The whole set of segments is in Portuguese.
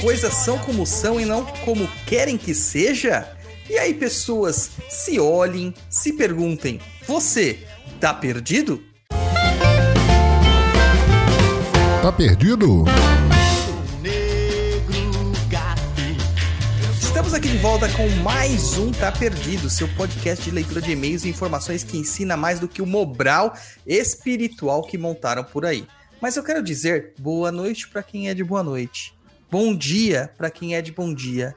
coisas são como são e não como querem que seja? E aí, pessoas, se olhem, se perguntem: você tá perdido? Tá perdido? Estamos aqui de volta com mais um Tá Perdido, seu podcast de leitura de e-mails e informações que ensina mais do que o Mobral espiritual que montaram por aí. Mas eu quero dizer boa noite para quem é de boa noite. Bom dia para quem é de bom dia.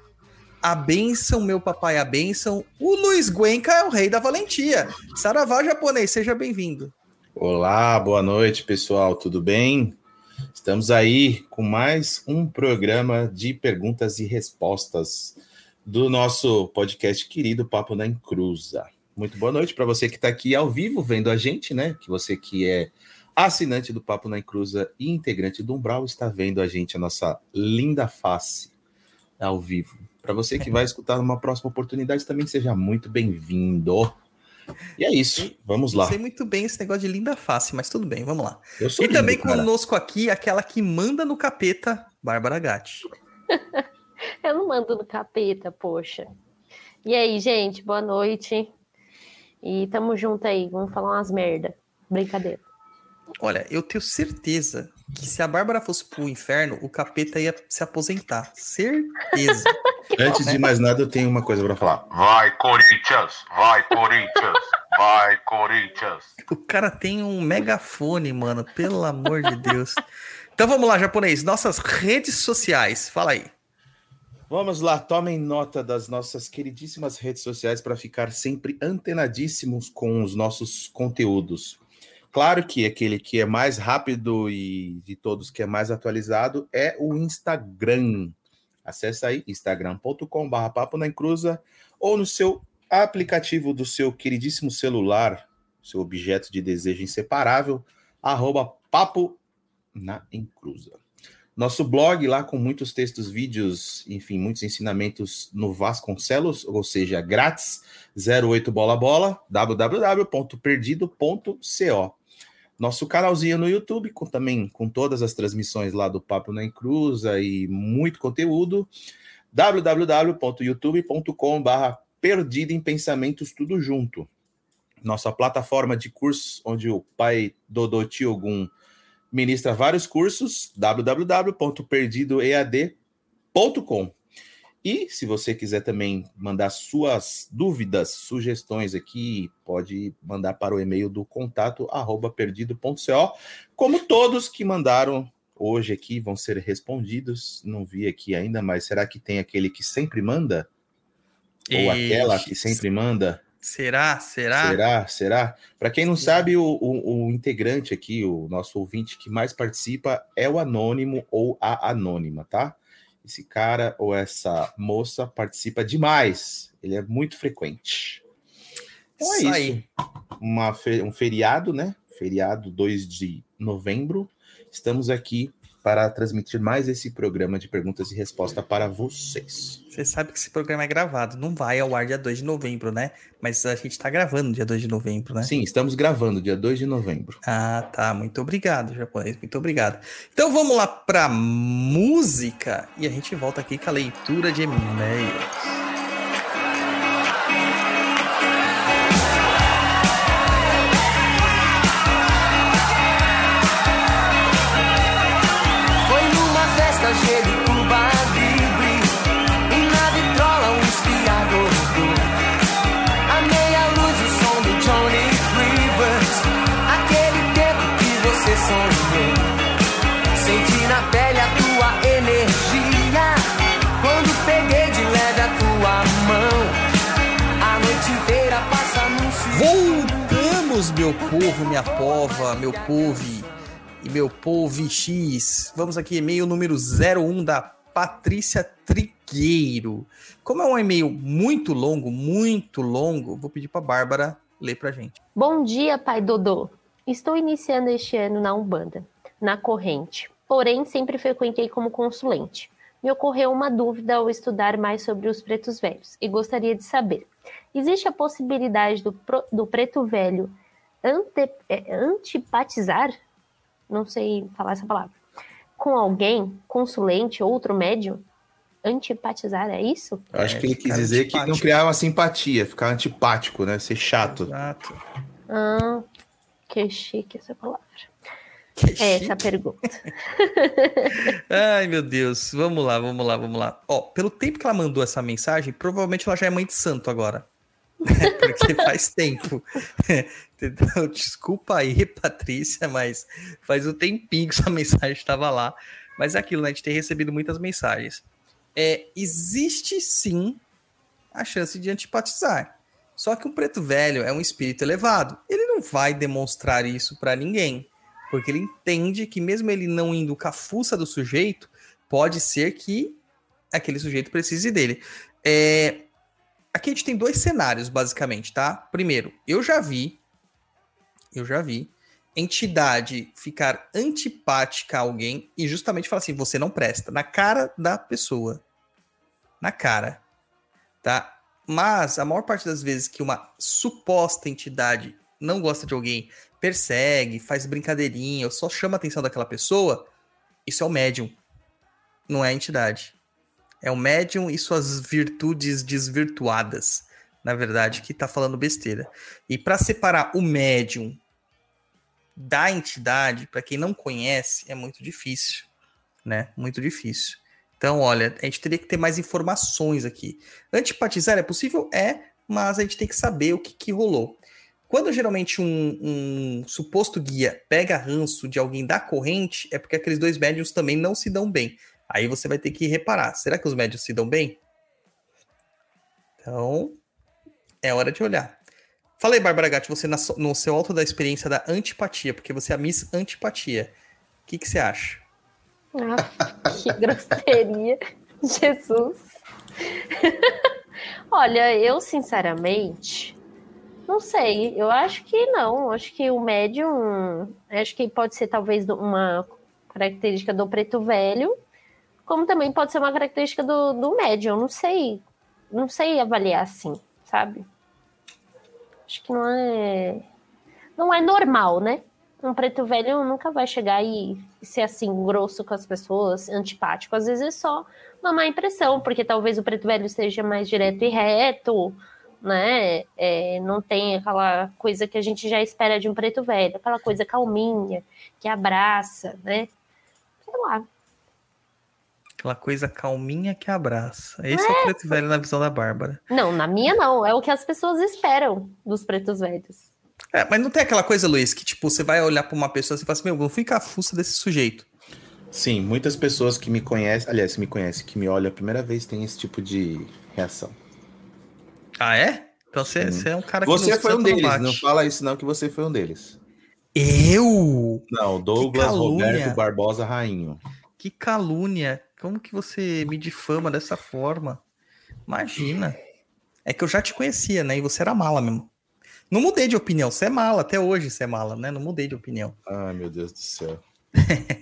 A benção, meu papai, a benção. O Luiz Guenca é o rei da valentia. Saravá japonês, seja bem-vindo. Olá, boa noite, pessoal. Tudo bem? Estamos aí com mais um programa de perguntas e respostas do nosso podcast querido Papo na Encruza. Muito boa noite para você que está aqui ao vivo vendo a gente, né? Que você que é assinante do Papo na Encruza e integrante do Umbral, está vendo a gente, a nossa linda face ao vivo. Para você que vai escutar numa próxima oportunidade, também seja muito bem-vindo. E é isso, vamos lá. Não sei muito bem esse negócio de linda face, mas tudo bem, vamos lá. e lindo, também cara. conosco aqui, aquela que manda no capeta, Bárbara Gatti. Eu não mando no capeta, poxa. E aí, gente, boa noite. E tamo junto aí, vamos falar umas merda. Brincadeira. Olha, eu tenho certeza que se a Bárbara fosse pro inferno, o capeta ia se aposentar. Certeza. Antes de mais nada, eu tenho uma coisa para falar. Vai, Corinthians! Vai, Corinthians! Vai, Corinthians! O cara tem um megafone, mano. Pelo amor de Deus. Então vamos lá, japonês. Nossas redes sociais. Fala aí. Vamos lá, tomem nota das nossas queridíssimas redes sociais para ficar sempre antenadíssimos com os nossos conteúdos. Claro que aquele que é mais rápido e de todos que é mais atualizado é o Instagram. Acesse aí instagram.com.br papo na encruza ou no seu aplicativo do seu queridíssimo celular, seu objeto de desejo inseparável, arroba papo na encruza. Nosso blog lá com muitos textos, vídeos, enfim, muitos ensinamentos no Vasconcelos, ou seja, grátis, 08 bola bola, www.perdido.co nosso canalzinho no YouTube, com, também com todas as transmissões lá do Papo na Encruza e muito conteúdo, www.youtube.com.br Perdido em Pensamentos Tudo Junto. Nossa plataforma de cursos, onde o pai Dodô Tiogun ministra vários cursos, www.perdidoead.com. E se você quiser também mandar suas dúvidas, sugestões aqui, pode mandar para o e-mail do contato arroba perdido.co. Como todos que mandaram hoje aqui vão ser respondidos. Não vi aqui ainda, mas será que tem aquele que sempre manda? Ou aquela que sempre manda? Será? Será? Será? Será? Para quem não sabe, o, o, o, integrante aqui, o nosso ouvinte que mais participa é o anônimo ou a anônima, tá? Esse cara ou essa moça participa demais. Ele é muito frequente. Então é isso. Aí. Uma, um feriado, né? Feriado 2 de novembro. Estamos aqui para transmitir mais esse programa de perguntas e respostas para vocês. Você sabe que esse programa é gravado, não vai ao ar dia 2 de novembro, né? Mas a gente está gravando dia 2 de novembro, né? Sim, estamos gravando dia 2 de novembro. Ah, tá. Muito obrigado, japonês. Muito obrigado. Então vamos lá para música e a gente volta aqui com a leitura de e-mails. Meu povo, minha pova, meu povo e meu povo X. Vamos aqui, e-mail número 01 da Patrícia Trigueiro. Como é um e-mail muito longo, muito longo, vou pedir para Bárbara ler para gente. Bom dia, pai Dodô. Estou iniciando este ano na Umbanda, na corrente, porém sempre frequentei como consulente. Me ocorreu uma dúvida ao estudar mais sobre os pretos velhos e gostaria de saber: existe a possibilidade do, do preto velho ante, é, antipatizar, não sei falar essa palavra, com alguém, consulente, outro médium? Antipatizar, é isso? Eu acho É, que ele quis ficar dizer que não antipático. criar uma simpatia, ficar antipático, né? Ser chato. Exato. Ah, que chique essa palavra. Que É chique. essa a pergunta. Ai, meu Deus. Vamos lá, vamos lá, vamos lá. Ó, pelo tempo que ela mandou essa mensagem, provavelmente ela já é mãe de santo agora. Porque faz tempo. Entendeu? Desculpa aí, Patrícia, mas faz um tempinho que essa mensagem estava lá. Mas é aquilo, né? A gente tem recebido muitas mensagens. É, existe sim a chance de antipatizar. Só que um preto velho é um espírito elevado. Ele não vai demonstrar isso para ninguém. Porque ele entende que, mesmo ele não indo com a fuça do sujeito, pode ser que aquele sujeito precise dele. É, Aqui a gente tem dois cenários, basicamente, tá? Primeiro, eu já vi, eu já vi, entidade ficar antipática a alguém e justamente falar assim: você não presta, na cara da pessoa. Na cara. Tá? Mas a maior parte das vezes que uma suposta entidade não gosta de alguém, persegue, faz brincadeirinha, ou só chama a atenção daquela pessoa, isso é o médium. Não é a entidade. É o médium e suas virtudes desvirtuadas, na verdade, que tá falando besteira. E para separar o médium da entidade, para quem não conhece, é muito difícil, né? Muito difícil. Então, olha, a gente teria que ter mais informações aqui. Antipatizar é possível? É, mas a gente tem que saber o que, que rolou. Quando geralmente um, um suposto guia pega ranço de alguém da corrente, é porque aqueles dois médiums também não se dão bem. Aí você vai ter que reparar: será que os médios se dão bem? Então, é hora de olhar. Fala aí, Bárbara Gatti, você no seu alto da experiência da antipatia, porque você é a Miss Antipatia. O que, que você acha? Ah, que grosseria. Jesus. Olha, eu sinceramente não sei. Eu acho que não. Acho que o médium, acho que pode ser talvez uma característica do preto velho, como também pode ser uma característica do, do médium. Não sei. Não sei avaliar assim, sabe? Acho que não é. Não é normal, né? Um preto velho nunca vai chegar e ser assim, grosso com as pessoas, antipático. Às vezes é só uma má impressão, porque talvez o preto velho seja mais direto e reto, né? É, não tem aquela coisa que a gente já espera de um preto velho, aquela coisa calminha, que abraça, né? Sei lá. Aquela coisa calminha que abraça. Esse é, o preto velho na visão da Bárbara. Não, na minha não. É o que as pessoas esperam dos pretos velhos. É, mas não tem aquela coisa, Luiz, que tipo, você vai olhar pra uma pessoa e fala assim, meu, não fica a fuça desse sujeito. Sim, muitas pessoas que me conhecem, aliás, que me conhecem, que me olham a primeira vez, têm esse tipo de reação. Ah, é? Então você, você é um cara que Você foi um deles, bate. não fala isso não, que você foi um deles. Eu? Não, Douglas. Roberto Barbosa Rainho. Que calúnia. Como que você me difama dessa forma? Imagina. É que eu já te conhecia, né? E você era mala mesmo. Não mudei de opinião. Você é mala. Até hoje você é mala, né? Não mudei de opinião. Ai, meu Deus do céu.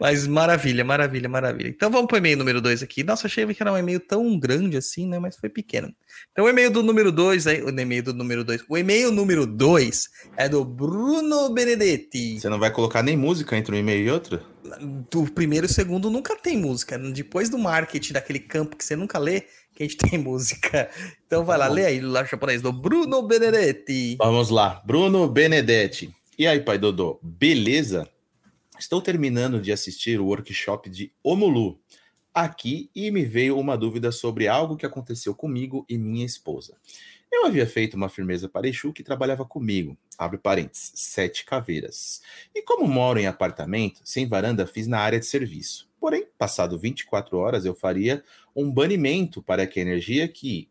Mas maravilha, maravilha, maravilha. Então vamos pro e-mail número 2 aqui. Nossa, achei que era um e-mail tão grande assim, né? Mas foi pequeno. Então o e-mail do número 2 aí, o e-mail do número 2. O e-mail número 2 é do Bruno Benedetti. Você não vai colocar nem música entre um e-mail e outro? Do primeiro e segundo nunca tem música. Depois do marketing daquele campo que você nunca lê, que a gente tem música. Então vai lá, lê aí lá japonês do Bruno Benedetti. Vamos lá, Bruno Benedetti. E aí, pai Dodô, beleza? Estou terminando de assistir o workshop de Omulu aqui e me veio uma dúvida sobre algo que aconteceu comigo e minha esposa. Eu havia feito uma firmeza para Exu que trabalhava comigo, abre parênteses, sete caveiras. E como moro em apartamento, sem varanda, fiz na área de serviço. Porém, passado 24 horas, eu faria um banimento para que a energia que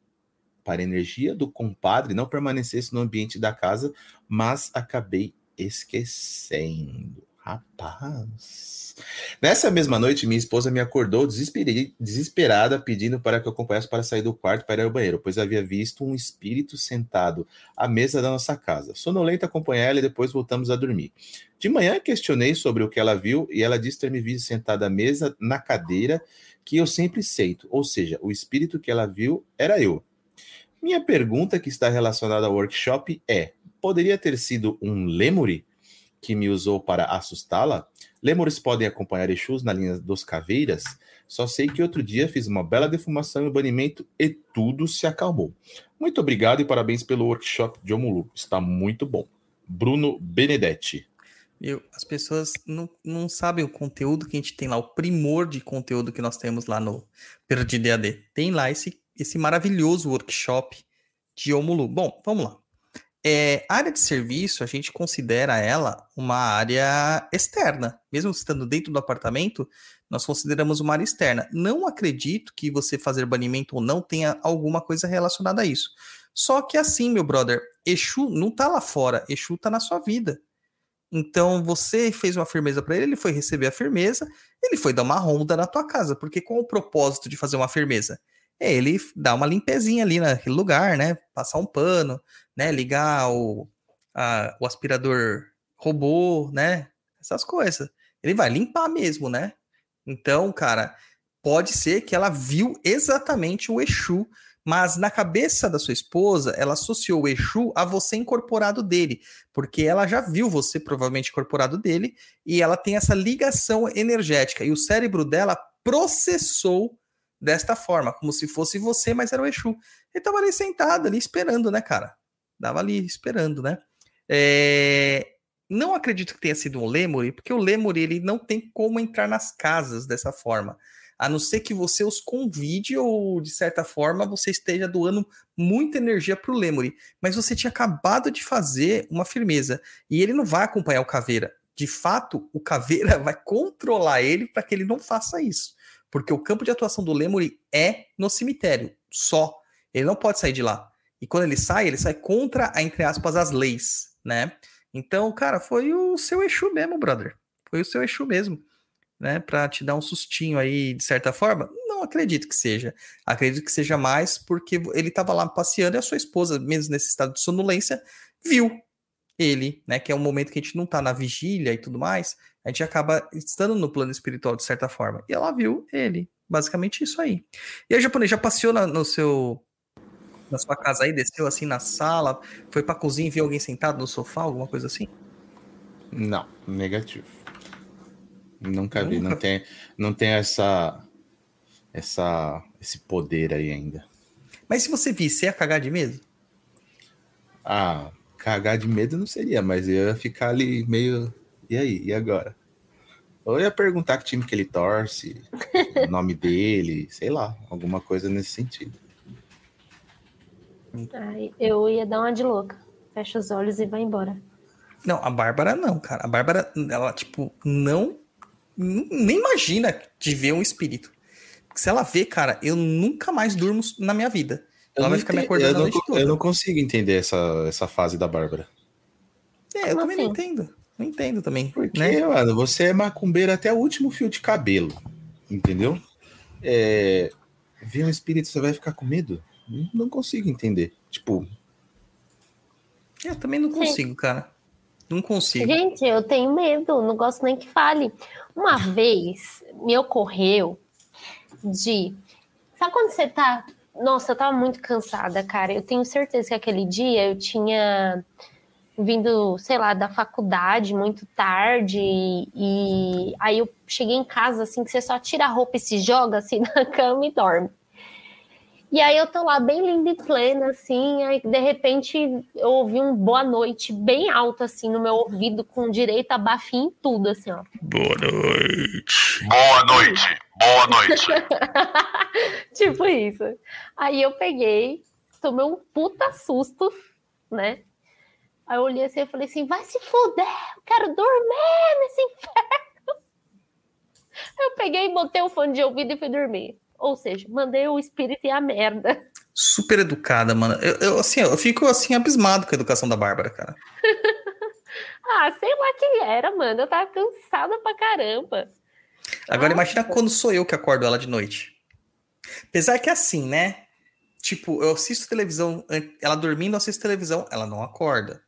para a energia do compadre não permanecesse no ambiente da casa, mas acabei esquecendo. Rapaz. Nessa mesma noite, minha esposa me acordou desesperada, pedindo para que eu acompanhasse para sair do quarto para ir ao banheiro, pois havia visto um espírito sentado à mesa da nossa casa. Sonolenta acompanhei ela e depois voltamos a dormir. De manhã, questionei sobre o que ela viu e ela disse ter me visto sentada à mesa na cadeira que eu sempre sento, ou seja, o espírito que ela viu era eu. Minha pergunta que está relacionada ao workshop é: poderia ter sido um lemuri que me usou para assustá-la? Lemures podem acompanhar Exus na linha dos caveiras? Só sei que outro dia fiz uma bela defumação e banimento e tudo se acalmou. Muito obrigado e parabéns pelo workshop de Omulu. Está muito bom. Bruno Benedetti. As pessoas não, não sabem o conteúdo que a gente tem lá, o primor de conteúdo que nós temos lá no Perdido EAD. Tem lá esse, esse maravilhoso workshop de Omulu. Bom, vamos lá. É, área de serviço, a gente considera ela uma área externa. Mesmo estando dentro do apartamento, nós consideramos uma área externa. Não acredito que você fazer banimento ou não tenha alguma coisa relacionada a isso. Só que assim, meu brother, Exu não tá lá fora, Exu tá na sua vida. Então você fez uma firmeza para ele, ele foi receber a firmeza, ele foi dar uma ronda na tua casa, porque qual o propósito de fazer uma firmeza? É ele dar uma limpezinha ali naquele lugar, né? Passar um pano, né? Ligar o, a, o aspirador robô, né? Essas coisas. Ele vai limpar mesmo, né? Então, cara, pode ser que ela viu exatamente o Exu, mas na cabeça da sua esposa, ela associou o Exu a você incorporado dele, porque ela já viu você provavelmente incorporado dele e ela tem essa ligação energética e o cérebro dela processou desta forma, como se fosse você, mas era o Exu. Ele tava ali sentado, ali esperando, né, cara? Dava ali esperando, né? É... Não acredito que tenha sido um Lemuri, porque o Lemuri ele não tem como entrar nas casas dessa forma. A não ser que você os convide ou, de certa forma, você esteja doando muita energia para o Lemuri. Mas você tinha acabado de fazer uma firmeza. E ele não vai acompanhar o Caveira. De fato, o Caveira vai controlar ele para que ele não faça isso. Porque o campo de atuação do Lemuri é no cemitério, só. Ele não pode sair de lá. E quando ele sai, ele sai contra, entre aspas, as leis, né? Então, cara, foi o seu Exu mesmo, brother. Foi o seu Exu mesmo, né? Pra te dar um sustinho aí, de certa forma. Não acredito que seja. Acredito que seja mais porque ele tava lá passeando e a sua esposa, mesmo nesse estado de sonolência, viu ele, né? Que é um momento que a gente não tá na vigília e tudo mais. A gente acaba estando no plano espiritual, de certa forma. E ela viu ele. Basicamente isso aí. E a japonês já passeou na, no seu na sua casa aí, desceu assim na sala, foi pra cozinha e viu alguém sentado no sofá, alguma coisa assim? Não, negativo. Nunca vi, não tem, não tem essa, essa, esse poder aí ainda. Mas se você visse, ia cagar de medo? Ah, cagar de medo não seria, mas eu ia ficar ali meio. E aí? E agora? Ou ia perguntar que time que ele torce, o nome dele, sei lá, alguma coisa nesse sentido. Ai, eu ia dar uma de louca. Fecha os olhos e vai embora. Não, a Bárbara não, cara. A Bárbara, ela, tipo, não. Nem imagina de ver um espírito. Porque se ela vê, cara, eu nunca mais durmo na minha vida. Ela Eu vai não ficar me ente- acordando eu a não, noite toda. eu não consigo entender essa, essa fase da Bárbara. É, eu Como também não assim? entendo. Não entendo também. Porque, né? mano, você é macumbeiro até o último fio de cabelo. Entendeu? É, ver um espírito, você vai ficar com medo? Não- consigo entender. Tipo, Eu também não Sim. consigo, cara. Não consigo. Gente, eu tenho medo, não gosto nem que fale. Uma vez me ocorreu de. Sabe quando você tá. Nossa, eu tava muito cansada, cara. Eu tenho certeza que aquele dia eu tinha vindo, sei lá, da faculdade muito tarde. E aí eu cheguei em casa, assim, que você só tira a roupa e se joga assim na cama e dorme. E aí eu tô lá bem linda e plena, assim, aí de repente eu ouvi um boa noite bem alto, assim, no meu ouvido, com direito a bafinho em tudo, assim, ó. Boa noite. Boa noite. Boa noite. tipo isso. Aí eu peguei, tomei um puta susto, né? Aí eu olhei assim e falei assim, vai se fuder, eu quero dormir nesse inferno. Eu peguei, botei o fone de ouvido e fui dormir. Ou seja, mandei o espírito e a merda. Super educada, mano. Eu, eu, assim, eu fico assim abismado com a educação da Bárbara, cara. Ah, sei lá quem era, mano. Eu tava cansada pra caramba. Agora Nossa. imagina quando sou eu que acordo ela de noite. Apesar que é assim, né? Tipo, eu assisto televisão, ela dormindo, eu assisto televisão, ela não acorda.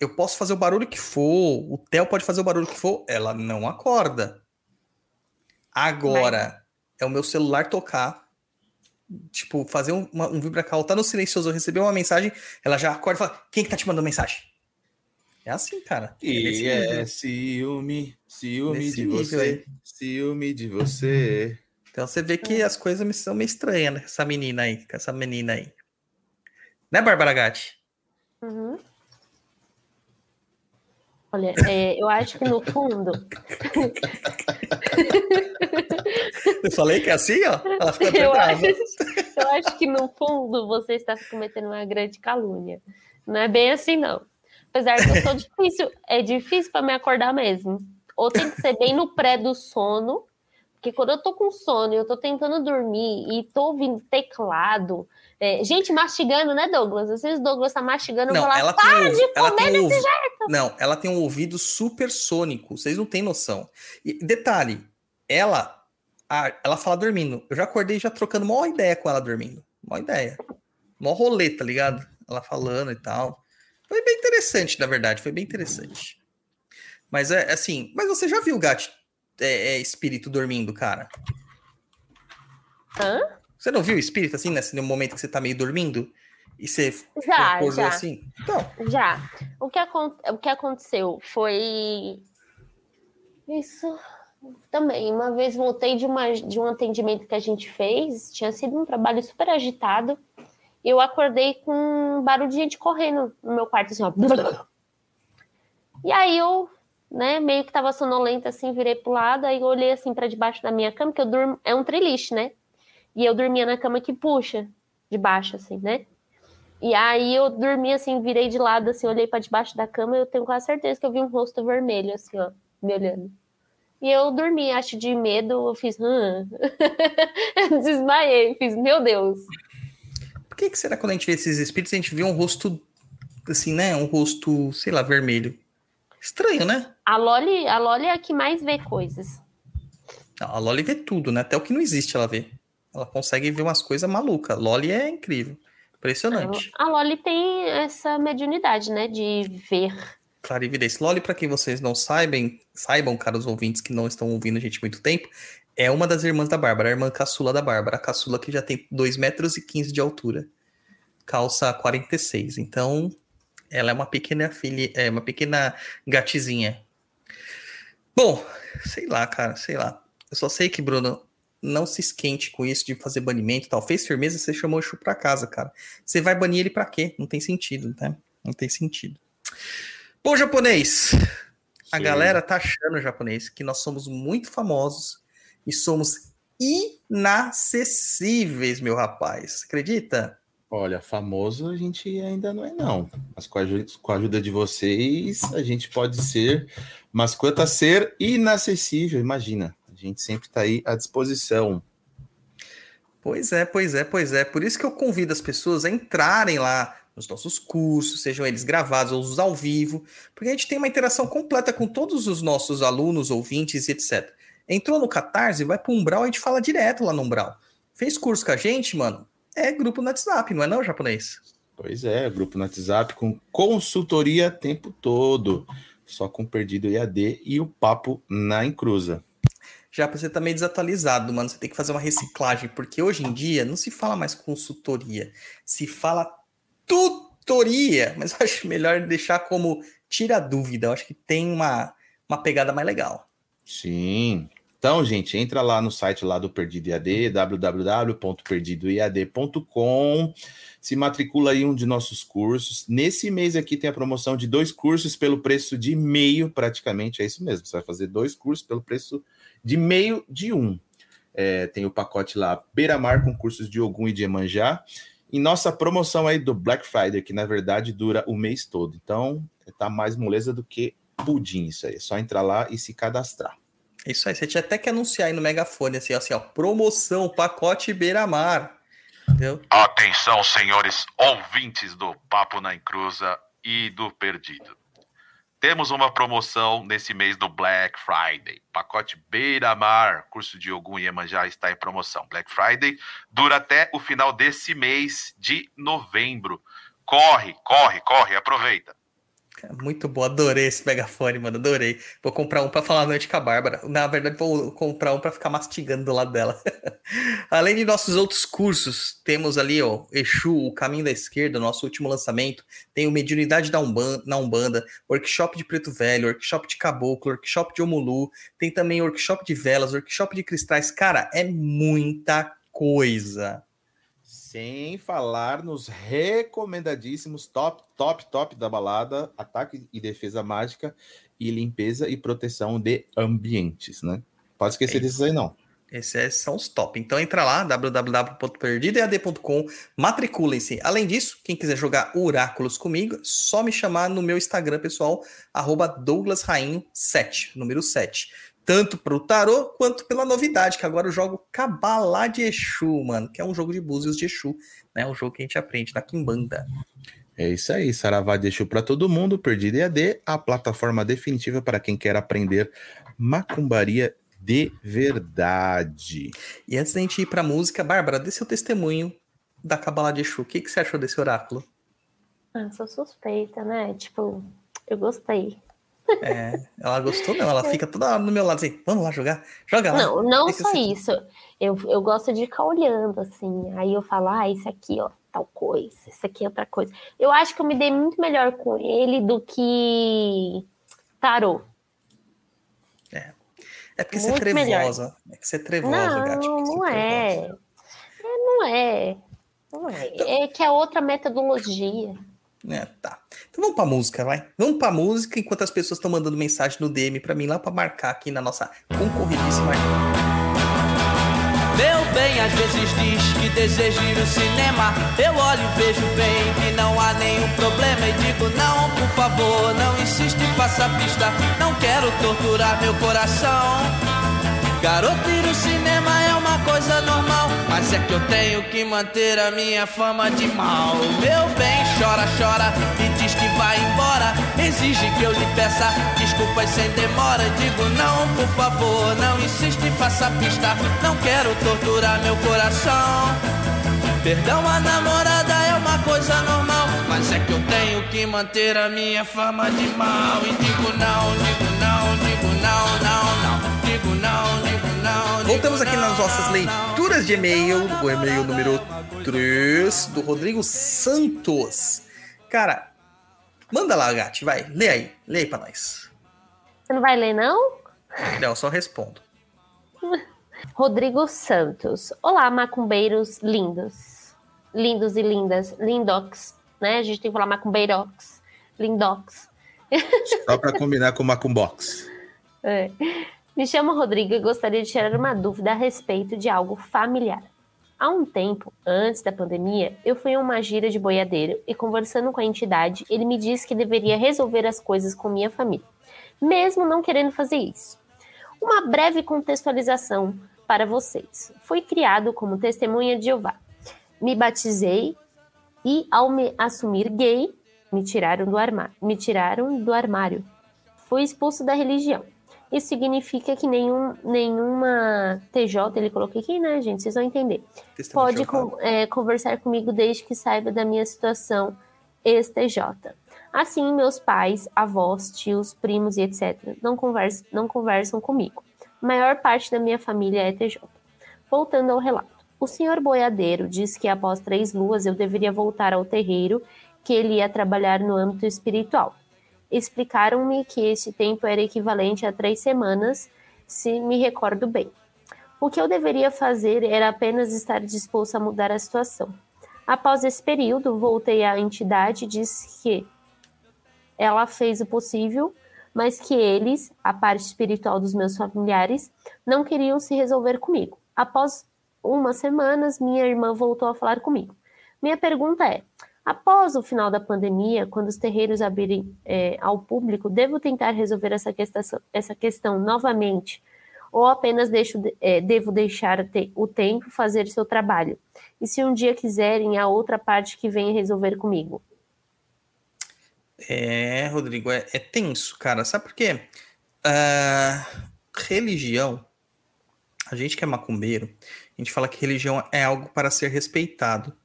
Eu posso fazer o barulho que for, o Theo pode fazer o barulho que for, ela não acorda. Agora, é o meu celular tocar, tipo, fazer um, uma- um vibracal, tá no silencioso, eu receber uma mensagem, ela já acorda e fala, quem que tá te mandando mensagem? É assim, cara. É E é nível. ciúme, ciúme Nesse de você, aí. ciúme de você. Então você vê que as coisas me são meio estranhas, né? Essa menina aí, com essa menina aí. Né, Bárbara Gatti? Uhum. Olha, é, eu acho que no fundo. Eu falei que é assim, ó. Ela ficou até Eu acho, eu acho que no fundo você está cometendo uma grande calúnia. Não é bem assim, não. Apesar que eu sou difícil, é difícil para me acordar mesmo. Ou tem que ser bem no pré do sono, porque quando eu tô com sono e eu tô tentando dormir e tô ouvindo teclado, é, gente mastigando, né, Douglas? Às vezes o Douglas tá mastigando, eu Não, vou lá, ela um, ouvi- ela comer tem um ouvi- Não, ela tem um ouvido supersônico. Vocês não têm noção. E detalhe, ela, a- ela fala dormindo. Eu já acordei já trocando maior ideia com ela dormindo. Mó ideia. Mó rolê, tá ligado? Ela falando e tal. Foi bem interessante, na verdade. Foi bem interessante. Mas é assim. Mas você já viu o gato é, é, espírito dormindo, cara? Hã? Você não viu o espírito assim, nesse no momento que você tá meio dormindo? E você Já, já. assim? Então, Já. O que, o que aconteceu foi. Isso também. Uma vez voltei de, uma, de um atendimento que a gente fez, tinha sido um trabalho super agitado. Eu acordei com um barulho de gente correndo no meu quarto, assim, ó. E aí eu, né, meio que tava sonolenta, assim, virei pro lado, aí eu olhei assim para debaixo da minha cama, que eu durmo. É um triliche, né? E eu dormia na cama que puxa de baixo, assim, né? E aí eu dormi assim, virei de lado, assim, olhei para debaixo da cama eu tenho quase certeza que eu vi um rosto vermelho, assim, ó, me olhando. E eu dormi, acho de medo, eu fiz. Hum. desmaiei, fiz, meu Deus. Por que, que será que quando a gente vê esses espíritos, a gente vê um rosto, assim, né? Um rosto, sei lá, vermelho? Estranho, né? A Loli, a Loli é a que mais vê coisas. Não, A Loli vê tudo, né? Até o que não existe ela vê. Ela consegue ver umas coisas malucas. Loli é incrível. Impressionante. A Loli tem essa mediunidade, né, de ver. Clarividência. Loli, para quem vocês não saibam, saibam, caros ouvintes que não estão ouvindo a gente muito tempo, é uma das irmãs da Bárbara, a irmã caçula da Bárbara. A caçula que já tem 2 metros e 15 de altura. Calça 46. Então, ela é uma pequena filha, é uma pequena gatizinha. Bom, sei lá, cara, sei lá. Eu só sei que, Bruno, não se esquente com isso de fazer banimento e tal. Fez firmeza, você chamou o Chu pra casa, cara. Você vai banir ele pra quê? Não tem sentido, né? Não tem sentido. Bom, japonês, a Sim. galera tá achando, japonês, que nós somos muito famosos e somos inacessíveis, meu rapaz. Acredita? Olha, famoso a gente ainda não é, não. Mas com a, aju- com a ajuda de vocês, a gente pode ser. Mas quanto a ser inacessível, imagina. A gente sempre está aí à disposição. Pois é, pois é, pois é. Por isso que eu convido as pessoas a entrarem lá nos nossos cursos, sejam eles gravados ou os ao vivo, porque a gente tem uma interação completa com todos os nossos alunos, ouvintes e etc. Entrou no Catarse, vai pro Umbral, a gente fala direto lá no Umbral. Fez curso com a gente, mano? É grupo no WhatsApp, não é não, japonês? Pois é, grupo no WhatsApp com consultoria o tempo todo. Só com perdido EAD e o papo na encruza. Já você tá meio desatualizado, mano, você tem que fazer uma reciclagem, porque hoje em dia não se fala mais consultoria, se fala tutoria, mas eu acho melhor deixar como tira dúvida, eu acho que tem uma, uma pegada mais legal. Sim. Então, gente, entra lá no site lá do Perdido EAD, www.perdidoead.com. Se matricula aí um de nossos cursos. Nesse mês aqui tem a promoção de dois cursos pelo preço de meio, praticamente. É isso mesmo. Você vai fazer dois cursos pelo preço de meio de um. É, tem o pacote lá Beira-Mar com cursos de Ogum e de Emanjá. E nossa promoção aí do Black Friday, que na verdade dura o mês todo. Então, tá mais moleza do que pudim isso aí. É só entrar lá e se cadastrar. É isso aí, você tinha até que anunciar aí no megafone, assim, ó, assim, ó promoção, pacote beira-mar, entendeu? Atenção, senhores ouvintes do Papo na Encruza e do Perdido. Temos uma promoção nesse mês do Black Friday. Pacote Beira-Mar, curso de Ogum e Iemanjá está em promoção. Black Friday dura até o final desse mês de novembro. Corre, corre, corre, aproveita. Muito bom, adorei esse megafone, mano, adorei. Vou comprar um pra falar a noite com a Bárbara. Na verdade, vou comprar um pra ficar mastigando do lado dela. Além de nossos outros cursos, temos ali, ó, Exu, o Caminho da Esquerda, nosso último lançamento. Tem o Mediunidade da Umbanda, na Umbanda, workshop de Preto Velho, workshop de Caboclo, workshop de Omulu. Tem também workshop de velas, workshop de cristais. Cara, é muita coisa. Sem falar nos recomendadíssimos top, top, top da balada, ataque e defesa mágica e limpeza e proteção de ambientes, né? Pode esquecer é desses aí, não. Esses são os top. Então entra lá, www.perdidoead.com, matriculem-se. Além disso, quem quiser jogar oráculos comigo, só me chamar no meu Instagram pessoal, arroba douglasrainho7, número 7 tanto pro tarô quanto pela novidade, que agora eu jogo Kabbalah de Exu, mano, que é um jogo de búzios de Exu, né? Um jogo que a gente aprende na Kimbanda. É isso aí, Saravá de Exu para todo mundo, Perdido EAD, a plataforma definitiva para quem quer aprender macumbaria de verdade. E antes da gente ir pra música, Bárbara, dê seu testemunho da Kabbalah de Exu. O que, que você achou desse oráculo? Ah, sou suspeita, né? Tipo, eu gostei. É, ela gostou, não. Ela fica toda hora no meu lado assim, vamos lá jogar, joga lá. Não, não só isso. Eu, eu gosto de ficar olhando assim. Aí eu falo, ah, esse aqui, ó, tal coisa, esse aqui é outra coisa. Eu acho que eu me dei muito melhor com ele do que tarô. É. É porque muito você é trevosa. Melhor. É que você é trevosa, não, gato. Não é. é. Não é. Não é. Então... É que é outra metodologia. É, tá. Então vamos pra música, vai. Vamos pra música enquanto as pessoas estão mandando mensagem no DM pra mim lá pra marcar aqui na nossa concorridíssima. Meu bem, às vezes diz que deseja ir ao cinema. Eu olho e vejo bem que não há nenhum problema. E digo, não, por favor, não insiste, faça pista. Não quero torturar meu coração. Garoto, ir ao cinema é coisa normal. Mas é que eu tenho que manter a minha fama de mal. Meu bem, chora, chora e diz que vai embora. Exige que eu lhe peça desculpas sem demora. Digo não, por favor, não insiste, faça pista. Não quero torturar meu coração. Perdão, a namorada é uma coisa normal. Mas é que eu tenho que manter a minha fama de mal. E digo não, digo não, digo não, não, não. Digo não, Voltamos aqui nas nossas leituras de e-mail. O e-mail número 3 do Rodrigo Santos. Cara, manda lá, Gati, vai. Lê aí. Lê aí pra nós. Você não vai ler, não? Não, eu só respondo. Rodrigo Santos. Olá, macumbeiros lindos. Lindos e lindas. Lindox, né? A gente tem que falar macumbeirox. Lindox. Só para combinar com macumbox. É. Me chamo Rodrigo e gostaria de tirar uma dúvida a respeito de algo familiar. Há um tempo, antes da pandemia, eu fui a uma gira de boiadeiro e conversando com a entidade, ele me disse que deveria resolver as coisas com minha família, mesmo não querendo fazer isso. Uma breve contextualização para vocês. Fui criado como testemunha de Jeová. Me batizei e ao me assumir gay, me tiraram do armário. Me tiraram do armário. Fui expulso da religião. Isso significa que nenhum, nenhuma TJ, ele coloquei aqui, né, gente? Vocês vão entender. Pode com, é, conversar comigo desde que saiba da minha situação ex-TJ. Assim, meus pais, avós, tios, primos e etc. não conversam, não conversam comigo. A maior parte da minha família é TJ. Voltando ao relato. O senhor boiadeiro disse que após três luas eu deveria voltar ao terreiro, que ele ia trabalhar no âmbito espiritual. Explicaram-me que esse tempo era equivalente a três semanas, se me recordo bem. O que eu deveria fazer era apenas estar disposto a mudar a situação. Após esse período, voltei à entidade e disse que ela fez o possível, mas que eles, a parte espiritual dos meus familiares, não queriam se resolver comigo. Após umas semanas, minha irmã voltou a falar comigo. Minha pergunta é: Após o final da pandemia, quando os terreiros abrirem é, ao público, devo tentar resolver essa questão, essa questão novamente? Ou apenas deixo, é, devo deixar o tempo fazer seu trabalho? E se um dia quiserem, a outra parte que venha resolver comigo? É, Rodrigo, é, é tenso, cara. Sabe por quê? Uh, religião, a gente que é macumbeiro, a gente fala que religião é algo para ser respeitado.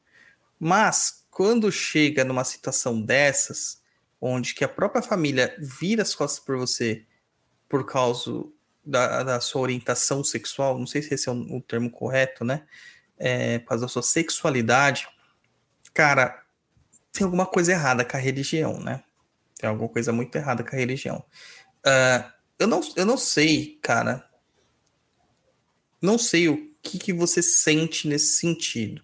Mas quando chega numa situação dessas, onde que a própria família vira as costas por você por causa da, da sua orientação sexual, não sei se esse é o, o termo correto, né? É, por causa da sua sexualidade, cara, tem alguma coisa errada com a religião, né? Tem alguma coisa muito errada com a religião. Uh, eu, não, eu não sei, cara. Não sei o que, que você sente nesse sentido.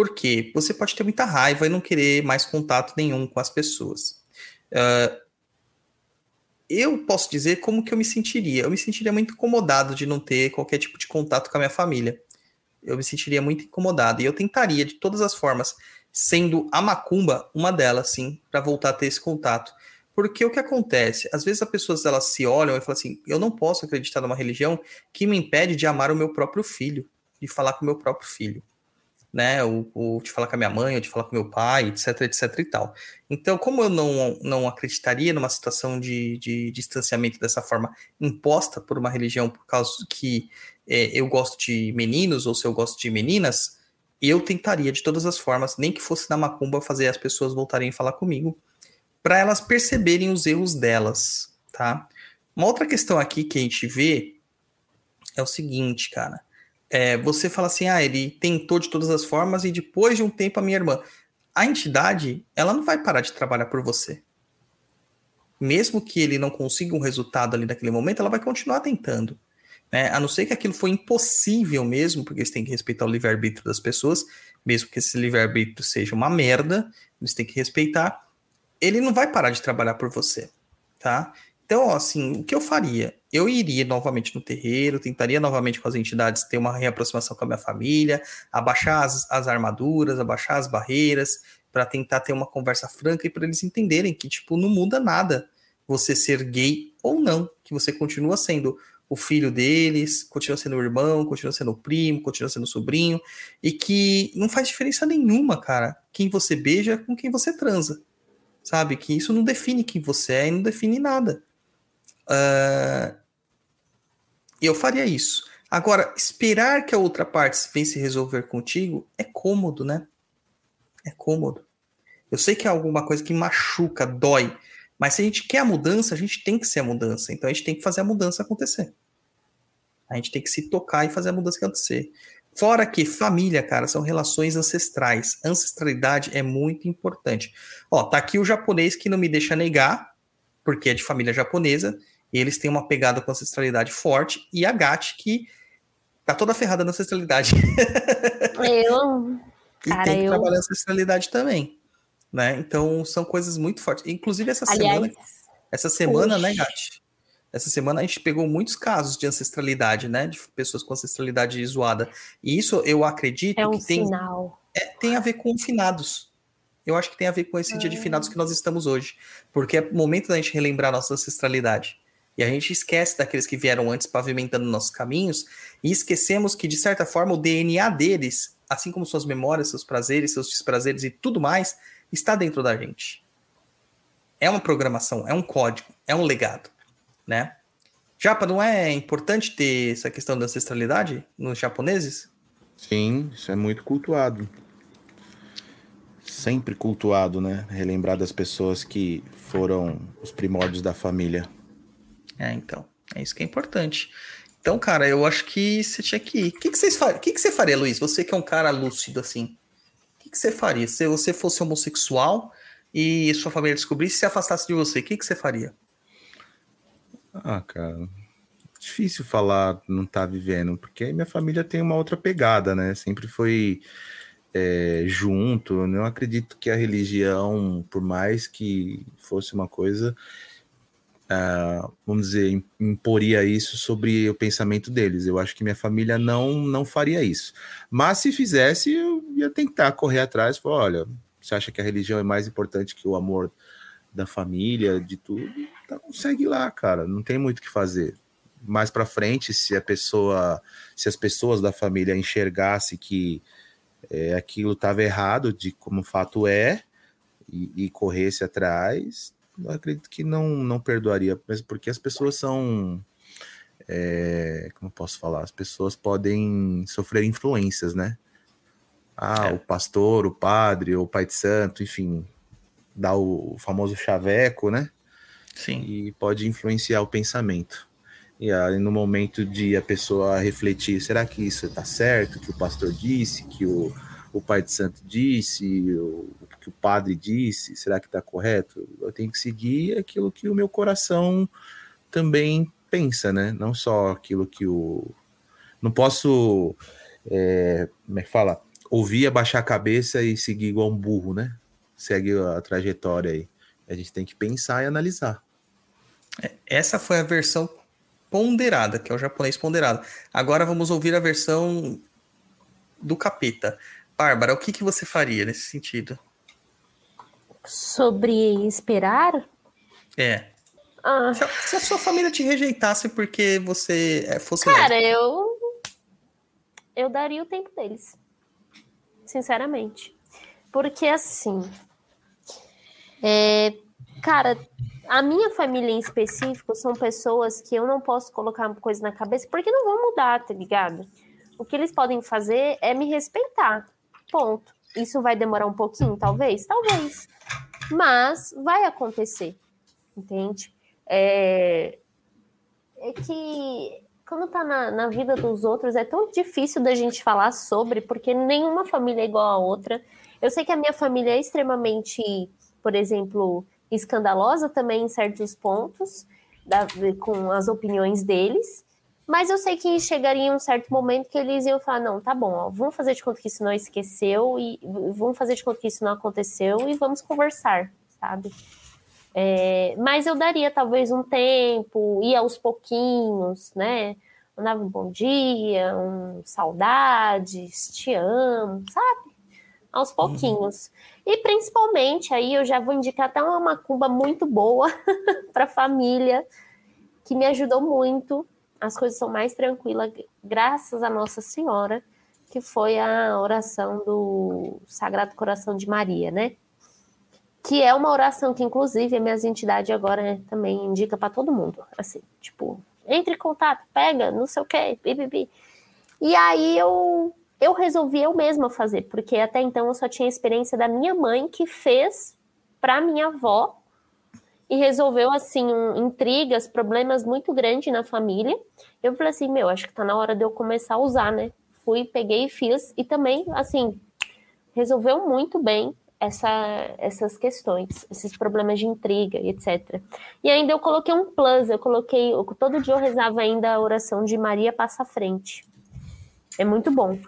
Porque você pode ter muita raiva e não querer mais contato nenhum com as pessoas. Uh, eu posso dizer como que eu me sentiria. Eu me sentiria muito incomodado de não ter qualquer tipo de contato com a minha família. Eu me sentiria muito incomodado. E eu tentaria, de todas as formas, sendo a macumba uma delas, sim, para voltar a ter esse contato. Porque o que acontece? Às vezes as pessoas elas se olham e falam assim: eu não posso acreditar numa religião que me impede de amar o meu próprio filho, de falar com o meu próprio filho né? Ou, ou, de falar com a minha mãe, ou de falar com meu pai, etc, etc e tal. Então, como eu não, não acreditaria numa situação de, de distanciamento dessa forma imposta por uma religião por causa que é, eu gosto de meninos ou se eu gosto de meninas, eu tentaria de todas as formas, nem que fosse na macumba, fazer as pessoas voltarem a falar comigo, para elas perceberem os erros delas, tá? Uma outra questão aqui que a gente vê é o seguinte, cara é, você fala assim, ah, ele tentou de todas as formas e depois de um tempo a minha irmã. A entidade, ela não vai parar de trabalhar por você. Mesmo que ele não consiga um resultado ali naquele momento, ela vai continuar tentando. Né? A não ser que aquilo foi impossível mesmo, porque eles têm que respeitar o livre-arbítrio das pessoas, mesmo que esse livre-arbítrio seja uma merda, eles têm que respeitar. Ele não vai parar de trabalhar por você, tá? Então, assim, o que eu faria? Eu iria novamente no terreiro, tentaria novamente com as entidades ter uma reaproximação com a minha família, abaixar as, as armaduras, abaixar as barreiras, para tentar ter uma conversa franca e para eles entenderem que, tipo, não muda nada você ser gay ou não, que você continua sendo o filho deles, continua sendo o irmão, continua sendo o primo, continua sendo o sobrinho, e que não faz diferença nenhuma, cara, quem você beija com quem você transa, sabe? Que isso não define quem você é e não define nada. Uh, eu faria isso. Agora, esperar que a outra parte venha se resolver contigo é cômodo, né? É cômodo. Eu sei que é alguma coisa que machuca, dói, mas se a gente quer a mudança, a gente tem que ser a mudança. Então a gente tem que fazer a mudança acontecer. A gente tem que se tocar e fazer a mudança acontecer. Fora que família, cara, são relações ancestrais. Ancestralidade é muito importante. Ó, tá aqui o japonês que não me deixa negar, porque é de família japonesa, eles têm uma pegada com ancestralidade forte, e a Gat, que tá toda ferrada na ancestralidade. Eu. e Cara, tem que eu... trabalhar a ancestralidade também. Né? Então são coisas muito fortes. Inclusive, essa Aliás, semana. Essa semana, né, Gat? Essa semana a gente pegou muitos casos de ancestralidade, né? De pessoas com ancestralidade zoada. E isso eu acredito é um que tem, sinal. É, tem a ver com finados. Eu acho que tem a ver com esse dia de ah. finados que nós estamos hoje. Porque é momento da gente relembrar nossa ancestralidade. E a gente esquece daqueles que vieram antes pavimentando nossos caminhos e esquecemos que, de certa forma, o DNA deles, assim como suas memórias, seus prazeres, seus desprazeres e tudo mais, está dentro da gente. É uma programação, é um código, é um legado, né? Japa, não é importante ter essa questão da ancestralidade nos japoneses? Sim, isso é muito cultuado. Sempre cultuado, né? Relembrar das pessoas que foram os primórdios da família. É, então. É isso que é importante. Então, cara, eu acho que você tinha que ir. O que, que, vocês far... que, que você faria, Luiz? Você que é um cara lúcido, assim. O que, que você faria? Se você fosse homossexual e sua família descobrisse e se afastasse de você, o que, que você faria? Ah, cara. Difícil falar não tá vivendo, porque minha família tem uma outra pegada, né? Sempre foi é, junto. Eu não acredito que a religião, por mais que fosse uma coisa, uh, vamos dizer, imporia isso sobre o pensamento deles. Eu acho que minha família não, não faria isso. Mas se fizesse, eu ia tentar correr atrás e falar: olha, você acha que a religião é mais importante que o amor da família, de tudo? Então segue lá, cara. Não tem muito o que fazer. Mais para frente, se a pessoa, se as pessoas da família enxergasse que é, aquilo estava errado, de como fato é, e, e corresse atrás, eu acredito que não, não perdoaria, mas porque as pessoas são. É, como posso falar? As pessoas podem sofrer influências, né? Ah, é. o pastor, o padre, o pai de santo, enfim. dá o famoso chaveco, né? Sim. E pode influenciar o pensamento. E aí, no momento de a pessoa refletir, será que isso está certo? Que o pastor disse, que o, o pai de santo disse, o, que o padre disse, será que está correto? Eu tenho que seguir aquilo que o meu coração também pensa, né? Não só aquilo que o. Não posso. É, como é que fala? Ouvir, abaixar a cabeça e seguir igual um burro, né? Segue a trajetória aí. A gente tem que pensar e analisar. É, essa foi a versão ponderada, que é o japonês ponderado. Agora vamos ouvir a versão do capeta. Bárbara, o que, que você faria nesse sentido? Sobre esperar? É. Ah, Se a, se a sua família te rejeitasse porque você é, fosse cara, lésbica. eu. Eu daria o tempo deles. Sinceramente. Porque assim. É, cara, a minha família em específico são pessoas que eu não posso colocar uma coisa na cabeça porque não vão mudar, tá ligado? O que eles podem fazer é me respeitar. Ponto. Isso vai demorar um pouquinho, talvez? Talvez. Mas vai acontecer. Entende? É, é que quando tá na, na vida dos outros é tão difícil da gente falar sobre, porque nenhuma família é igual a outra. Eu sei que a minha família é extremamente, por exemplo, escandalosa também em certos pontos, da- com as opiniões deles, mas eu sei que chegaria um certo momento que eles iam falar: não, tá bom, ó, vamos fazer de conta que isso não esqueceu, e vamos fazer de conta que isso não aconteceu e vamos conversar, sabe? É, mas eu daria talvez um tempo, ia aos pouquinhos, né? Mandava um bom dia, um saudades, te amo, sabe? Aos pouquinhos. E principalmente aí eu já vou indicar até uma macumba muito boa para família, que me ajudou muito. As coisas são mais tranquilas, graças a Nossa Senhora, que foi a oração do Sagrado Coração de Maria, né? que é uma oração que, inclusive, a minhas entidades agora né, também indica para todo mundo. Assim, tipo, entre em contato, pega, não sei o quê, bibibi. E aí eu, eu resolvi eu mesma fazer, porque até então eu só tinha a experiência da minha mãe que fez para minha avó e resolveu, assim, um, intrigas, problemas muito grandes na família. Eu falei assim, meu, acho que tá na hora de eu começar a usar, né? Fui, peguei e fiz. E também, assim, resolveu muito bem essa, essas questões, esses problemas de intriga etc. E ainda eu coloquei um plus, eu coloquei, todo dia eu rezava ainda a oração de Maria Passa à Frente. É muito bom.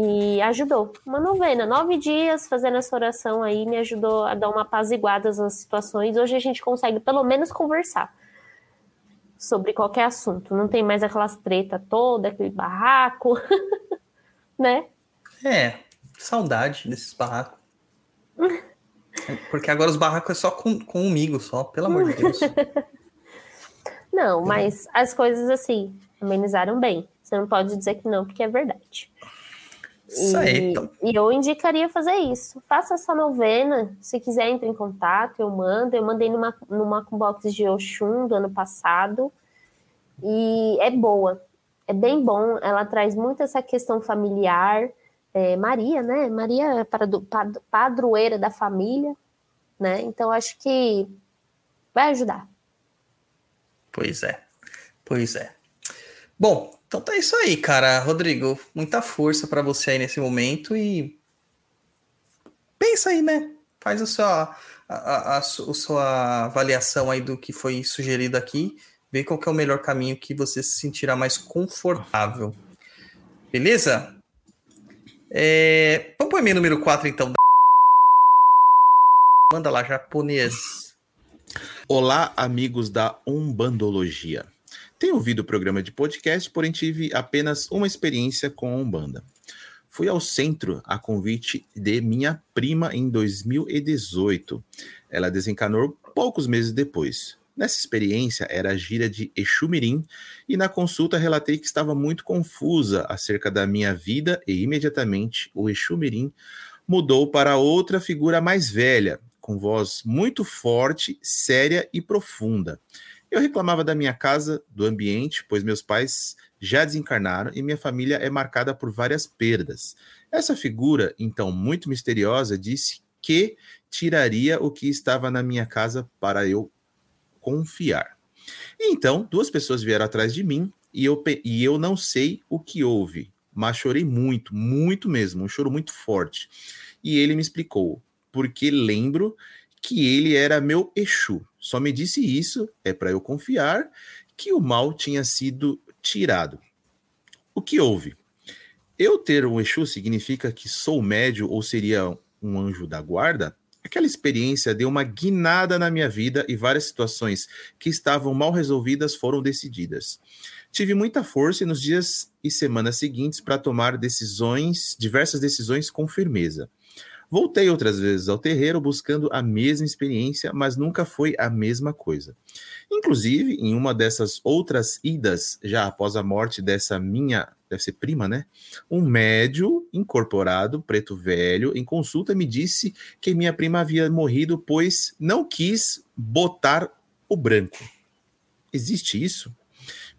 E ajudou. Uma novena, nove dias fazendo essa oração aí, me ajudou a dar uma apaziguada nas situações. Hoje a gente consegue pelo menos conversar sobre qualquer assunto. Não tem mais aquelas treta toda, aquele barraco, né? É, saudade desses barracos. Porque agora os barracos é só com, comigo, só, pelo amor de Deus. Não, mas as coisas assim amenizaram bem. Você não pode dizer que não, porque é verdade. Isso aí, E, então. e eu indicaria fazer isso. Faça essa novena. Se quiser, entre em contato, eu mando. Eu mandei numa, numa box de Oxum do ano passado. E é boa. É bem bom. Ela traz muito essa questão familiar. É, Maria, né? Maria é padroeira da família, né? Então, acho que vai ajudar. Pois é, pois é. Bom, então tá isso aí, cara. Rodrigo, muita força pra você aí nesse momento e pensa aí, né? Faz a sua, a, a- a a sua avaliação aí do que foi sugerido aqui, vê qual é o melhor caminho que você se sentirá mais confortável. Beleza? É, vamos pro e-mail número 4, então. Manda lá, japonês. Olá, amigos da Umbandologia. Tenho ouvido o programa de podcast, porém tive apenas uma experiência com a Umbanda. Fui ao centro a convite de minha prima em 2018. Ela desencanou poucos meses depois. Nessa experiência era a gira de Exumirim e na consulta relatei que estava muito confusa acerca da minha vida e imediatamente o Exumirim mudou para outra figura mais velha, com voz muito forte, séria e profunda. Eu reclamava da minha casa, do ambiente, pois meus pais já desencarnaram e minha família é marcada por várias perdas. Essa figura, então muito misteriosa, disse que tiraria o que estava na minha casa para eu confiar. E então, duas pessoas vieram atrás de mim e eu, e eu não sei o que houve, mas chorei muito, muito mesmo, um choro muito forte. E ele me explicou, porque lembro que ele era meu Exu. Só me disse isso, é para eu confiar que o mal tinha sido tirado. O que houve? Eu ter um Exu significa que sou médio ou seria um anjo da guarda? Aquela experiência deu uma guinada na minha vida e várias situações que estavam mal resolvidas foram decididas. Tive muita força nos dias e semanas seguintes para tomar decisões, diversas decisões com firmeza. Voltei outras vezes ao terreiro buscando a mesma experiência, mas nunca foi a mesma coisa. Inclusive, em uma dessas outras idas, já após a morte dessa minha, deve ser prima, né? Um médio incorporado, preto velho, em consulta me disse que minha prima havia morrido pois não quis botar o branco. Existe isso?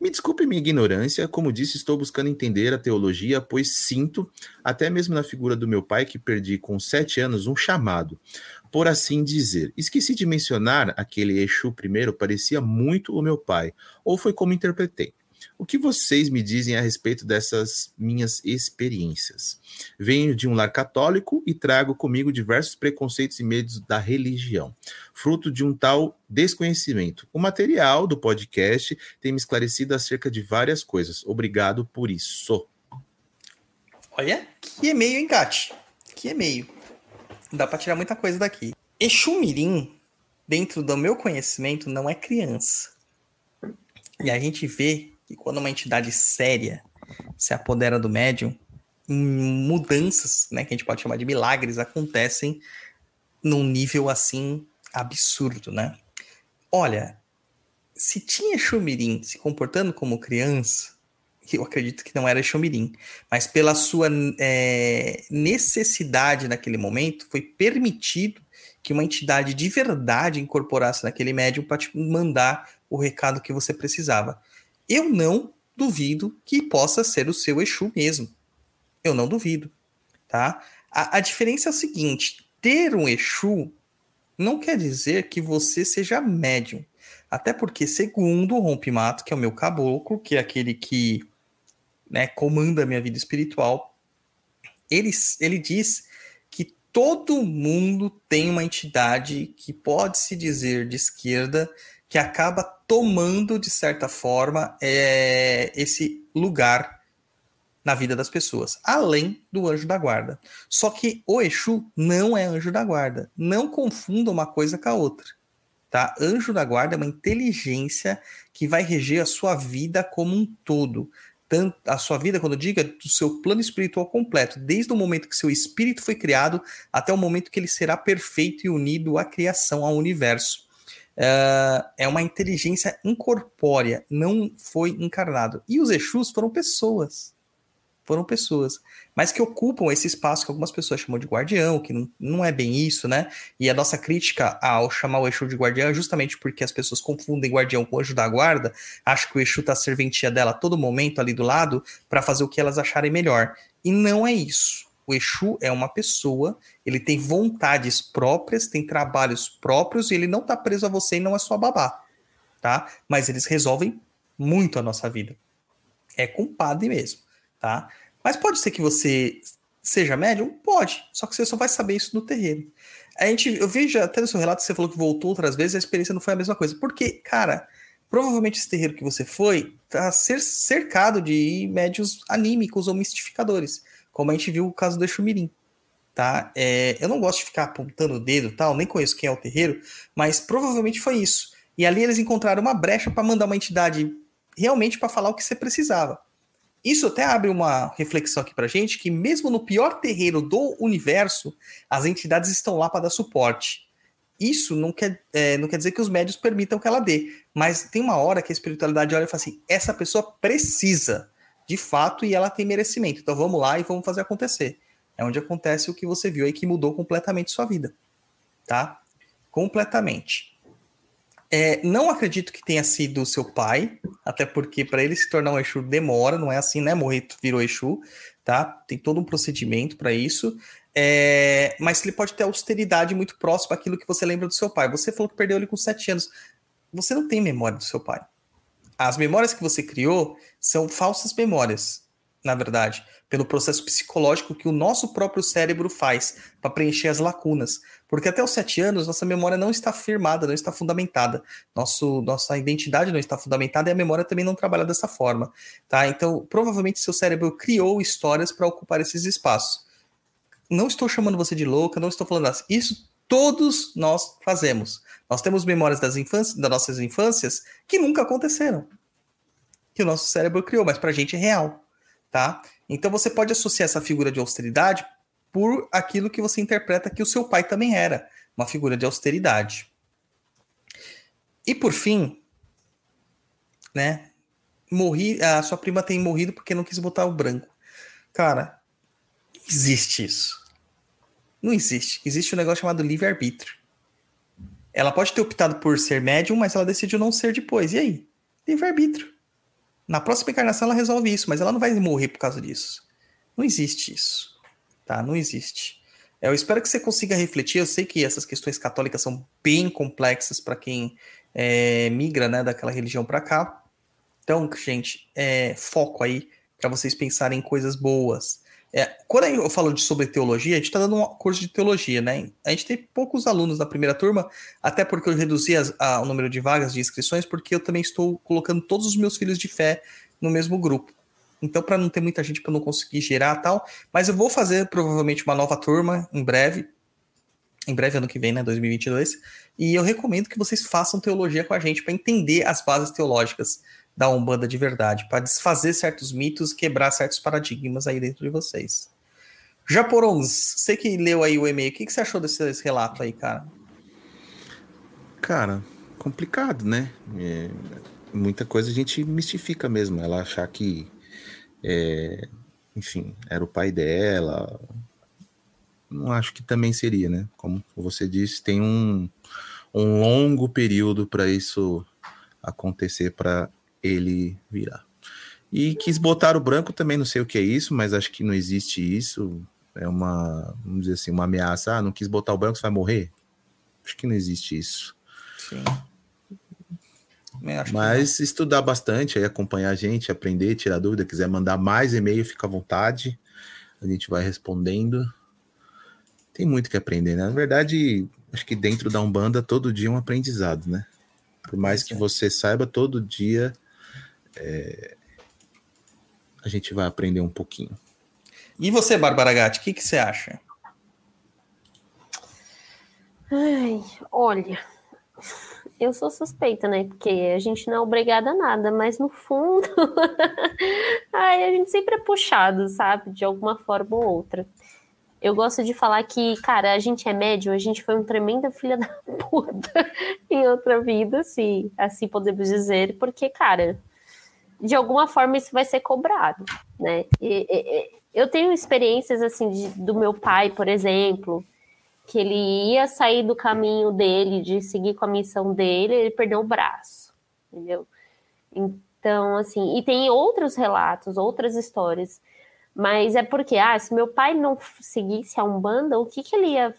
Me desculpe minha ignorância, como disse, estou buscando entender a teologia, pois sinto, até mesmo na figura do meu pai, que perdi com sete anos, um chamado, por assim dizer. Esqueci de mencionar aquele Exu primeiro, parecia muito o meu pai, ou foi como interpretei. O que vocês me dizem a respeito dessas minhas experiências? Venho de um lar católico e trago comigo diversos preconceitos e medos da religião, fruto de um tal desconhecimento. O material do podcast tem me esclarecido acerca de várias coisas. Obrigado por isso. Olha, que e-mail, hein? Que e-mail. Dá para tirar muita coisa daqui. Exu Mirim, dentro do meu conhecimento, não é criança. E a gente vê que quando uma entidade séria se apodera do médium, mudanças, né, que a gente pode chamar de milagres, acontecem num nível assim absurdo, né? Olha, se tinha Xumirim se comportando como criança, eu acredito que não era Xumirim, mas pela sua é, necessidade naquele momento, foi permitido que uma entidade de verdade incorporasse naquele médium para te mandar o recado que você precisava. Eu não duvido que possa ser o seu Exu mesmo. Eu não duvido, tá? A, a diferença é o seguinte: ter um Exu não quer dizer que você seja médium. Até porque, segundo o Rompimato, que é o meu caboclo, que é aquele que né, comanda a minha vida espiritual, ele, ele diz que todo mundo tem uma entidade que pode se dizer de esquerda que acaba tomando, de certa forma, é, esse lugar na vida das pessoas, além do anjo da guarda. Só que o Exu não é anjo da guarda. Não confunda uma coisa com a outra. Tá? Anjo da guarda é uma inteligência que vai reger a sua vida como um todo. Tanto a sua vida, quando eu digo, é do seu plano espiritual completo, desde o momento que seu espírito foi criado até o momento que ele será perfeito e unido à criação, ao universo. É uma inteligência incorpórea, não foi encarnado. E os Exus foram pessoas. Foram pessoas. Mas que ocupam esse espaço que algumas pessoas chamam de guardião, que não, não é bem isso, né? E a nossa crítica ao chamar o Exu de guardião é justamente porque as pessoas confundem guardião com anjo da guarda, acham que o Exu tá serventia dela a todo momento ali do lado para fazer o que elas acharem melhor. E não é isso. O Exu é uma pessoa, ele tem vontades próprias, tem trabalhos próprios e ele não está preso a você e não é sua babá, tá? Mas eles resolvem muito a nossa vida. É compadre mesmo, tá? Mas pode ser que você seja médium? Pode, só que você só vai saber isso no terreiro. A gente, eu vejo até no seu relato você falou que voltou outras vezes, a experiência não foi a mesma coisa. Porque, cara, provavelmente esse terreiro que você foi tá cercado de médios anímicos ou mistificadores como a gente viu o caso do Exumirim, tá? É, eu não gosto de ficar apontando o dedo tal, nem conheço quem é o terreiro, mas provavelmente foi isso. E ali eles encontraram uma brecha para mandar uma entidade realmente para falar o que você precisava. Isso até abre uma reflexão aqui para gente que mesmo no pior terreiro do universo, as entidades estão lá para dar suporte. Isso não quer, é, não quer dizer que os médios permitam que ela dê, mas tem uma hora que a espiritualidade olha e fala assim: essa pessoa precisa de fato e ela tem merecimento. Então vamos lá e vamos fazer acontecer. É onde acontece o que você viu aí que mudou completamente sua vida, tá? Completamente. É, não acredito que tenha sido seu pai, até porque para ele se tornar um Exu demora, não é assim, né? Morrer virou Exu, tá? Tem todo um procedimento para isso. É, mas ele pode ter austeridade muito próxima àquilo que você lembra do seu pai. Você falou que perdeu ele com 7 anos. Você não tem memória do seu pai. As memórias que você criou são falsas memórias, na verdade, pelo processo psicológico que o nosso próprio cérebro faz para preencher as lacunas. Porque até os sete anos, nossa memória não está firmada, não está fundamentada. Nosso, nossa identidade não está fundamentada e a memória também não trabalha dessa forma. Tá? Então, provavelmente, seu cérebro criou histórias para ocupar esses espaços. Não estou chamando você de louca, não estou falando assim. Isso todos nós fazemos. Nós temos memórias das, infâncias, das nossas infâncias que nunca aconteceram. Que o nosso cérebro criou, mas para a gente é real. Tá? Então você pode associar essa figura de austeridade por aquilo que você interpreta que o seu pai também era, uma figura de austeridade. E por fim, né? Morri, a sua prima tem morrido porque não quis botar o branco. Cara, existe isso. Não existe. Existe um negócio chamado livre-arbítrio. Ela pode ter optado por ser médium, mas ela decidiu não ser depois. E aí? Livre-arbítrio. Na próxima encarnação ela resolve isso, mas ela não vai morrer por causa disso. Não existe isso tá? Não existe. Eu espero que você consiga refletir. Eu sei que essas questões católicas são bem complexas para quem é, migra né, daquela religião para cá. Então, gente, é, foco aí para vocês pensarem em coisas boas. É, quando eu falo de, sobre teologia, a gente está dando um curso de teologia, né? A gente tem poucos alunos na primeira turma, até porque eu reduzi as, a, o número de vagas de inscrições, porque eu também estou colocando todos os meus filhos de fé no mesmo grupo. Então, para não ter muita gente, para não conseguir gerar tal. Mas eu vou fazer provavelmente uma nova turma em breve. Em breve, ano que vem, né? 2022. E eu recomendo que vocês façam teologia com a gente para entender as bases teológicas da Umbanda de verdade, para desfazer certos mitos, quebrar certos paradigmas aí dentro de vocês. Japorons, você que leu aí o e-mail, o que, que você achou desse, desse relato aí, cara? Cara, complicado, né? É, muita coisa a gente mistifica mesmo. Ela achar que é, enfim, era o pai dela. Não acho que também seria, né? Como você disse, tem um, um longo período para isso acontecer para ele virar. E quis botar o branco também, não sei o que é isso, mas acho que não existe isso. É uma, vamos dizer assim, uma ameaça. Ah, não quis botar o branco, você vai morrer? Acho que não existe isso. Sim. Mas estudar bastante, aí acompanhar a gente, aprender, tirar dúvida, quiser mandar mais e-mail, fica à vontade. A gente vai respondendo. Tem muito que aprender, né? Na verdade, acho que dentro da Umbanda todo dia é um aprendizado, né? Por mais que você saiba, todo dia é... a gente vai aprender um pouquinho. E você, Bárbara Gatti, o que, que você acha? Ai, olha, eu sou suspeita, né? Porque a gente não é obrigada a nada, mas no fundo, ai, a gente sempre é puxado, sabe? De alguma forma ou outra. Eu gosto de falar que, cara, a gente é médio, a gente foi um tremenda filha da puta em outra vida, se assim podemos dizer, porque, cara, de alguma forma isso vai ser cobrado, né? E, e, eu tenho experiências, assim, de, do meu pai, por exemplo, que ele ia sair do caminho dele, de seguir com a missão dele, ele perdeu o braço, entendeu? Então, assim, e tem outros relatos, outras histórias, mas é porque, ah, se meu pai não seguisse a Umbanda, o que que ele ia,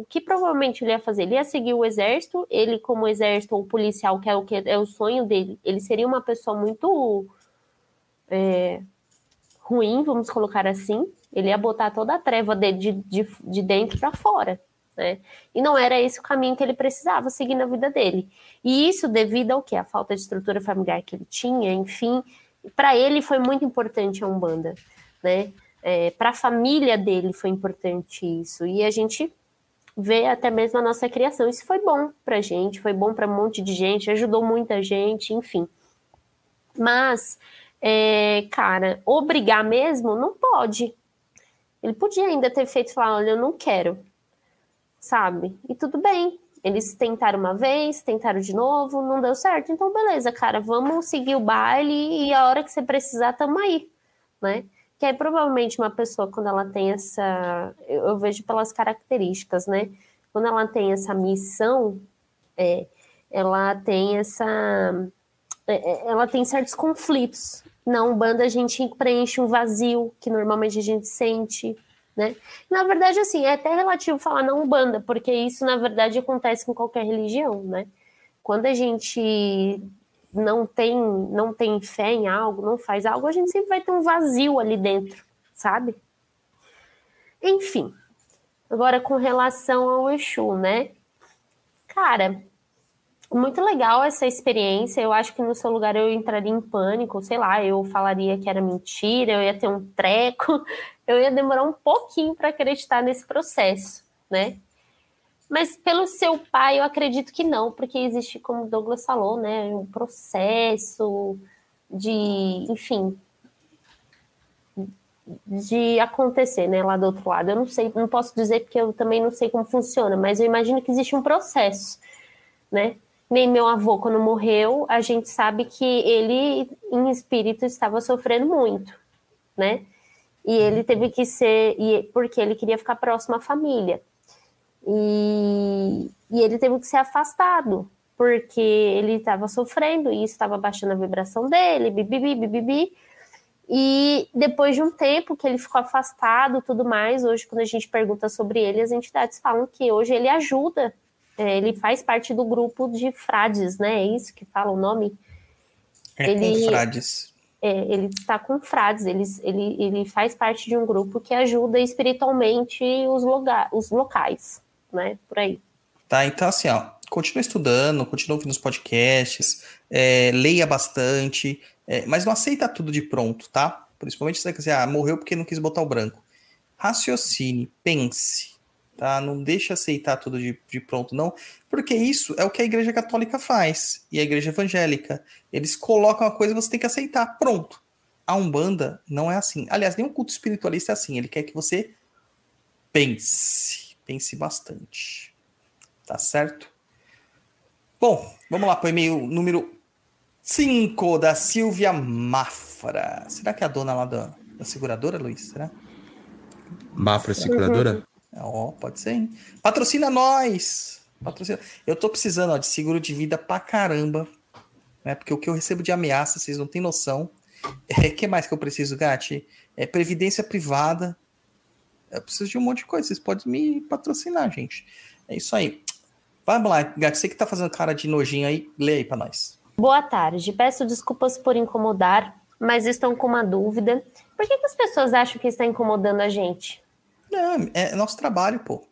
o que provavelmente ele ia fazer? Ele ia seguir o exército, ele como exército ou policial, que é o que é o sonho dele, ele seria uma pessoa muito é, ruim, vamos colocar assim, ele ia botar toda a treva dele de, de, de dentro para fora né? E não era esse o caminho que ele precisava seguir na vida dele. E isso devido ao que? A falta de estrutura familiar que ele tinha, enfim. Para ele foi muito importante a Umbanda, né? É, para a família dele foi importante isso. E a gente vê até mesmo a nossa criação. Isso foi bom para gente, foi bom para um monte de gente, ajudou muita gente, enfim. Mas, é, cara, obrigar mesmo não pode. Ele podia ainda ter feito falar, olha, eu não quero sabe? E tudo bem. Eles tentaram uma vez, tentaram de novo, não deu certo. Então, beleza, cara, vamos seguir o baile e a hora que você precisar, tamo aí, né? Que aí, provavelmente, uma pessoa, quando ela tem essa. Eu vejo pelas características, né? Quando ela tem essa missão, é, ela tem essa. É, é ela tem certos conflitos. Na Umbanda, a gente preenche um vazio que normalmente a gente sente, né? Na verdade, assim, é até relativo falar na Umbanda, porque isso, na verdade, acontece com qualquer religião, né? Quando a gente não tem, não tem fé em algo, não faz algo, a gente sempre vai ter um vazio ali dentro, sabe? Enfim, agora com relação ao Exu, né? Cara, muito legal essa experiência. Eu acho que no seu lugar eu entraria em pânico, sei lá, eu falaria que era mentira, eu ia ter um treco, eu ia demorar um pouquinho para acreditar nesse processo, né? Mas pelo seu pai, eu acredito que não, porque existe, como o Douglas falou, né, um processo de, enfim, de acontecer, né, lá do outro lado. Eu não sei, não posso dizer porque eu também não sei como funciona, mas eu imagino que existe um processo, né? Nem meu avô, quando morreu, a gente sabe que ele, em espírito, estava sofrendo muito, né? E ele teve que ser, porque ele queria ficar próximo à família. E, e ele teve que ser afastado, porque ele estava sofrendo e estava baixando a vibração dele, bibibi, bibibi. E depois de um tempo que ele ficou afastado tudo mais, hoje, quando a gente pergunta sobre ele, as entidades falam que hoje ele ajuda, é, ele faz parte do grupo de frades, né? É isso que fala o nome? É ele, frades. É, ele está com frades, ele, ele, ele faz parte de um grupo que ajuda espiritualmente os, loga, os locais, né? Por aí. Tá, então assim, ó, continua estudando, continua ouvindo os podcasts, é, leia bastante, é, mas não aceita tudo de pronto, tá? Principalmente se você dizer, ah, morreu porque não quis botar o branco. Raciocine, pense, tá? Não deixe aceitar tudo de, de pronto, não, porque isso é o que a Igreja Católica faz e a Igreja Evangélica. Eles colocam uma coisa e você tem que aceitar, pronto. A Umbanda não é assim. Aliás, nenhum culto espiritualista é assim. Ele quer que você pense, pense bastante. Tá certo? Bom, vamos lá para o e-mail número 5 da Silvia Mafra. Será que é a dona lá da, da seguradora, Luiz? Será? Mafra Seguradora? Ó, oh, pode ser, hein? Patrocina nós! Patrocina. Eu tô precisando ó, de seguro de vida pra caramba. Né? Porque o que eu recebo de ameaça, vocês não têm noção. O é, que mais que eu preciso, Gati? É previdência privada. Eu preciso de um monte de coisa. Vocês podem me patrocinar, gente. É isso aí. Vamos lá, Gati. Você que tá fazendo cara de nojinho aí, lê aí pra nós. Boa tarde. Peço desculpas por incomodar, mas estão com uma dúvida. Por que, que as pessoas acham que está incomodando a gente? Não, é nosso trabalho, pô.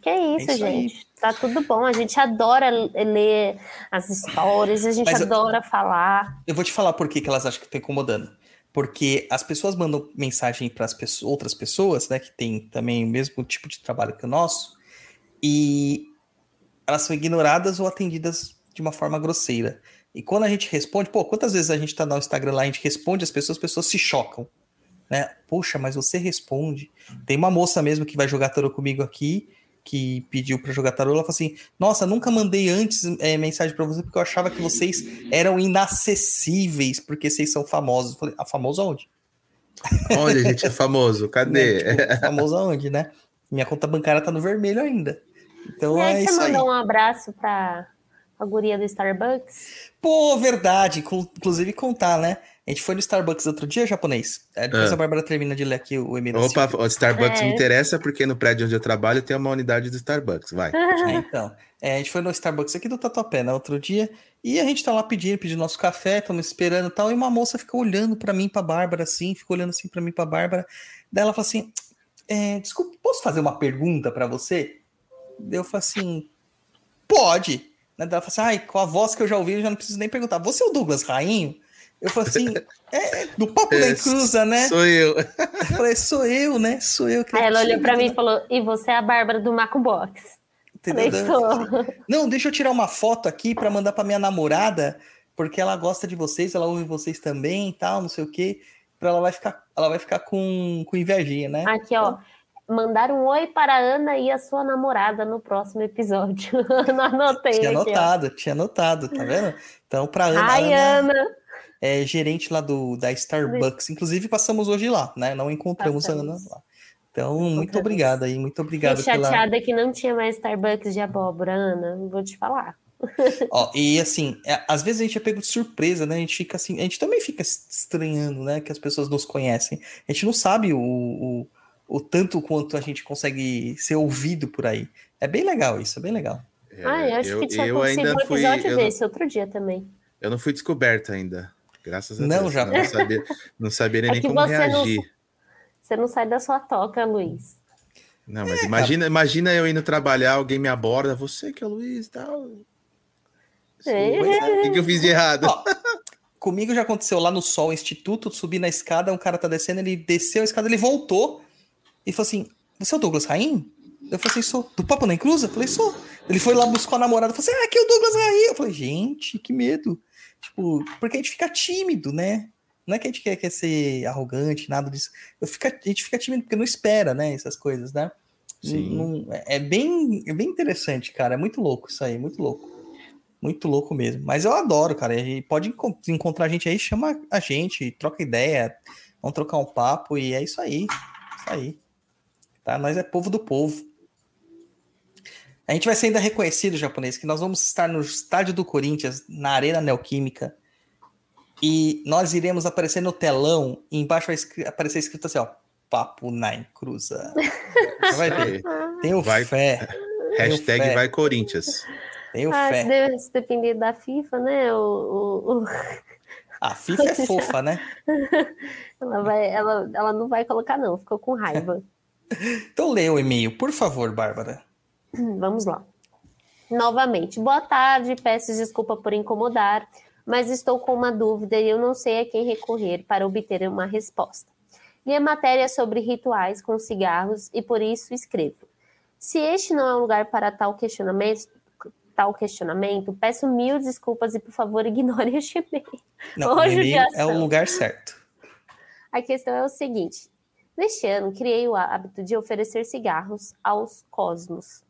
Que isso, é isso gente. Aí. Tá tudo bom. A gente adora ler as histórias, a gente Mas adora eu, falar. Eu vou te falar por que, que elas acham que está incomodando. Porque as pessoas mandam mensagem para as outras pessoas, né, que tem também o mesmo tipo de trabalho que o nosso, e elas são ignoradas ou atendidas de uma forma grosseira. E quando a gente responde, pô, quantas vezes a gente tá no Instagram lá, a gente responde as pessoas, as pessoas se chocam. Né? Poxa, mas você responde. Tem uma moça mesmo que vai jogar tarô comigo aqui, que pediu para jogar tarô, ela falou assim: Nossa, nunca mandei antes é, mensagem para você porque eu achava que vocês eram inacessíveis porque vocês são famosos. Eu falei: A ah, famoso aonde? Onde a gente é famoso? Cadê? Né? Tipo, famoso aonde, né? Minha conta bancária tá no vermelho ainda. Então e aí, é você mandou um abraço para a guria do Starbucks? Pô, verdade. Inclusive contar, né? A gente foi no Starbucks outro dia, japonês. É, depois ah. a Bárbara termina de ler aqui o e-mail. Opa, o Starbucks é. me interessa porque no prédio onde eu trabalho tem uma unidade do Starbucks, vai. É, então, é, a gente foi no Starbucks aqui do Tatuapé, né, outro dia, e a gente tá lá pedindo, pedindo nosso café, estamos esperando e tal, e uma moça ficou olhando para mim, pra Bárbara, assim, ficou olhando assim para mim, pra Bárbara. Daí ela falou assim, é, desculpa, posso fazer uma pergunta para você? Eu falei assim, pode. Né? Ela falou assim, ai, com a voz que eu já ouvi, eu já não preciso nem perguntar. Você é o Douglas Rainho? Eu falei assim, é, do papo é, da Cruza, né? Sou eu. Eu falei, sou eu, né? Sou eu. Que Aí ela olhou pra mim e falou, e você é a Bárbara do Maco Box. Entendeu? Não, deixa eu tirar uma foto aqui para mandar pra minha namorada, porque ela gosta de vocês, ela ouve vocês também e tal, não sei o quê. Pra ela vai ficar, ela vai ficar com, com invejinha, né? Aqui, ó. Então, mandar um oi para a Ana e a sua namorada no próximo episódio. Não anotei. Tinha aqui, anotado, ó. tinha anotado, tá vendo? Então, para Ana. Ai, Ana. Ana. É gerente lá do, da Starbucks. Inclusive, passamos hoje lá, né? Não encontramos passamos. a Ana lá. Então, muito obrigado aí, muito obrigado. Fiquei chateada pela... que não tinha mais Starbucks de abóbora, Ana. Vou te falar. Ó, e assim, é, às vezes a gente é pego de surpresa, né? A gente fica assim, a gente também fica estranhando, né? Que as pessoas nos conhecem. A gente não sabe o, o o tanto quanto a gente consegue ser ouvido por aí. É bem legal isso, é bem legal. É, ah, eu acho eu, que tinha eu ainda um fui. episódio Eu, não- desse outro dia também. eu não fui descoberto ainda. Graças a Não, Deus. já- Não sabia, não nem É que como você não- reagir. Você não sai da sua toca, Luiz. Não, mas imagina, imagina eu indo trabalhar, alguém me aborda, você que é o Luiz e tal. É. O que, que eu fiz de errado? Ó, comigo já aconteceu lá no Sol Instituto, subi na escada, um cara tá descendo, ele desceu a escada, ele voltou e falou assim: Você é o Douglas Raim? Eu falei assim, sou. Do Papo na Encruza? Eu falei, sou. Ele foi lá buscar a namorada, falou assim: Ah, aqui é o Douglas Raim. Eu falei, gente, que medo. Tipo, porque a gente fica tímido, né? Não é que a gente quer, quer ser arrogante, nada disso. Eu fica, a gente fica tímido porque não espera, né? Essas coisas, né? Sim. Não- é, bem, é bem interessante, cara. É muito louco isso aí, muito louco. Muito louco mesmo. Mas eu adoro, cara. E pode encon- encontrar a gente aí, chama a gente, troca ideia, vamos trocar um papo e é isso aí. Isso aí. Tá? Nós é povo do povo. A gente vai ser ainda reconhecido, japonês, que nós vamos estar no estádio do Corinthians, na Arena Neoquímica. E nós iremos aparecer no telão e embaixo vai escri- aparecer escrito assim, ó. Papo na encruza. Você vai ver. Tenho Vai- fé. Hashtag fé. vai Corinthians. Tenho Ah, fé. se, de- se depender da FIFA, né? O, o- o- A FIFA é fofa, né? ela, vai, ela, ela não vai colocar, não. Ficou com raiva. Então lê o e-mail, por favor, Bárbara. Vamos lá. Novamente, boa tarde, peço desculpa por incomodar, mas estou com uma dúvida e eu não sei a quem recorrer para obter uma resposta. Matéria é sobre rituais com cigarros e por isso escrevo. Se este não é um lugar para tal questionamento, tal questionamento, peço mil desculpas e por favor ignore este e-mail. Não, o e-mail é o lugar certo. A questão é o seguinte: neste ano criei o hábito de oferecer cigarros aos cosmos.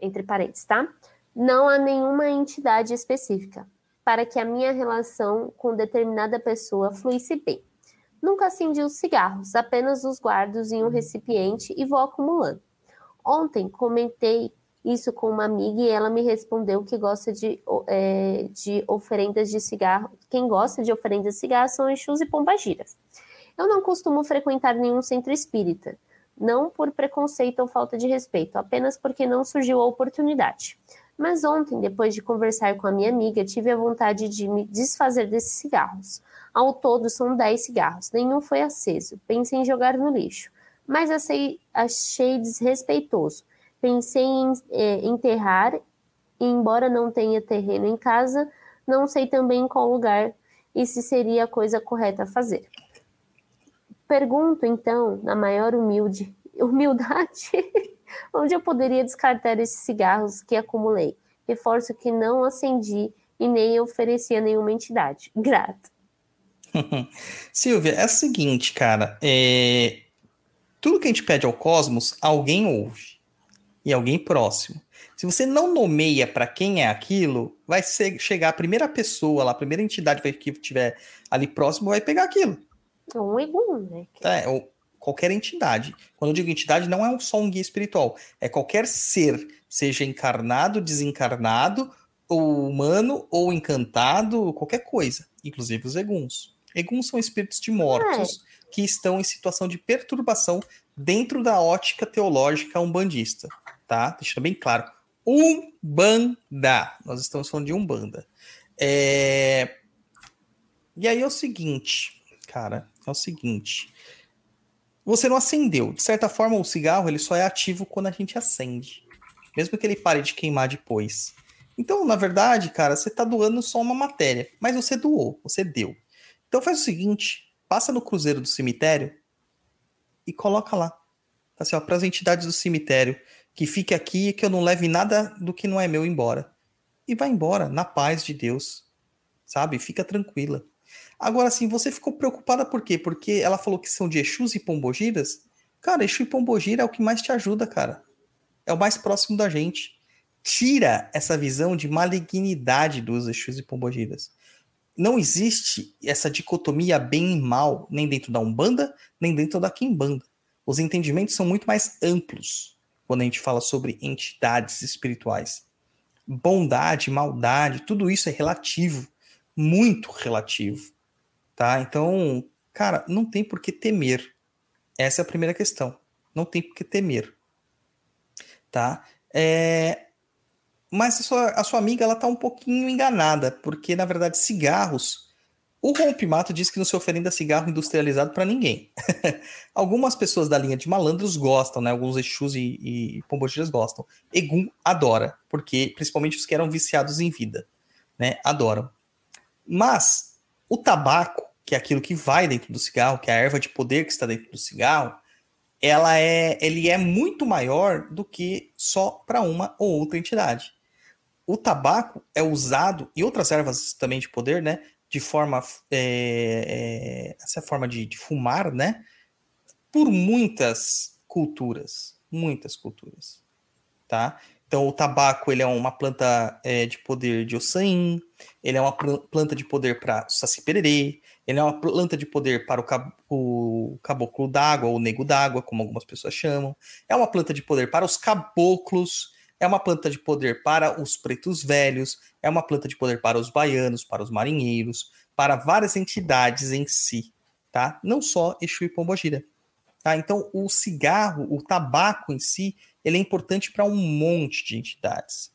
Entre parênteses, tá? Não há nenhuma entidade específica para que a minha relação com determinada pessoa fluísse bem. Nunca acendi os cigarros, apenas os guardo em um recipiente e vou acumulando. Ontem comentei isso com uma amiga e ela me respondeu que gosta de, eh, de oferendas de cigarro. Quem gosta de oferendas de cigarro são Exus e Pombagiras. Eu não costumo frequentar nenhum centro espírita, não por preconceito ou falta de respeito, apenas porque não surgiu a oportunidade. Mas ontem, depois de conversar com a minha amiga, tive a vontade de me desfazer desses cigarros. Ao todo, são 10 cigarros, nenhum foi aceso. Pensei em jogar no lixo, mas achei, achei desrespeitoso. Pensei em eh, enterrar, e embora não tenha terreno em casa, não sei também em qual lugar e se seria a coisa correta a fazer. Pergunto, então, na maior humilde, humildade, onde eu poderia descartar esses cigarros que acumulei. Reforço que não acendi e nem ofereci a nenhuma entidade. Grato. Silvia, é o seguinte, cara. é, Tudo que a gente pede ao cosmos, alguém ouve. E alguém próximo. Se você não nomeia para quem é aquilo, vai ser- chegar a primeira pessoa lá, a primeira entidade que estiver ali próximo vai pegar aquilo. É um egum, né? tá? Ou qualquer entidade. Quando eu digo entidade, não é só um guia espiritual. É qualquer ser, seja encarnado, desencarnado, ou humano, ou encantado, qualquer coisa. Inclusive os eguns. Eguns são espíritos de mortos que estão em situação de perturbação dentro da ótica teológica umbandista. Tá? Deixa bem claro. Umbanda. Nós estamos falando de Umbanda. É... E aí é o seguinte, cara, é o seguinte. Você não acendeu. De certa forma, o cigarro ele só é ativo quando a gente acende. Mesmo que ele pare de queimar depois. Então, na verdade, cara, você tá doando só uma matéria. Mas você doou, você deu. Então faz o seguinte: passa no cruzeiro do cemitério e coloca lá. Tá assim, ó, para as entidades do cemitério, que fique aqui e que eu não leve nada do que não é meu embora. E vai embora, na paz de Deus. Sabe? Fica tranquila. Agora, assim, você ficou preocupada por quê? Porque ela falou que são de Exus e Pombogiras? Cara, Exu e Pombogira é o que mais te ajuda, cara. É o mais próximo da gente. Tira essa visão de malignidade dos Exus e Pombogiras. Não existe essa dicotomia bem e mal, nem dentro da Umbanda, nem dentro da Quimbanda. Os entendimentos são muito mais amplos quando a gente fala sobre entidades espirituais. Bondade, maldade, tudo isso é relativo, muito relativo, tá? Então, cara, não tem por que temer. Essa é a primeira questão. não tem por que temer. Tá? É... Mas a sua, a sua amiga ela tá um pouquinho enganada, porque na verdade cigarros. O Rompimato diz que não se oferenda cigarro industrializado para ninguém. Algumas pessoas da linha de malandros gostam, né? Alguns Exus e, e pombogiras gostam. Egum adora, porque principalmente os que eram viciados em vida, né? Adoram. Mas o tabaco, que é aquilo que vai dentro do cigarro, que é a erva de poder que está dentro do cigarro, ela é, ele é muito maior do que só para uma ou outra entidade. O tabaco é usado e outras ervas também de poder, né? De forma é, é, essa forma de, de fumar, né? Por muitas culturas, muitas culturas, tá? Então, o tabaco ele é uma planta é, de poder de Ossain, ele é uma planta de poder para Saci Pererê, ele é uma planta de poder para o, cab o caboclo d'água, ou nego d'água, como algumas pessoas chamam. É uma planta de poder para os caboclos, é uma planta de poder para os pretos velhos, é uma planta de poder para os baianos, para os marinheiros, para várias entidades em si, tá? Não só Exu e Pombogira. Tá? Então, o cigarro, o tabaco em si, ele é importante para um monte de entidades.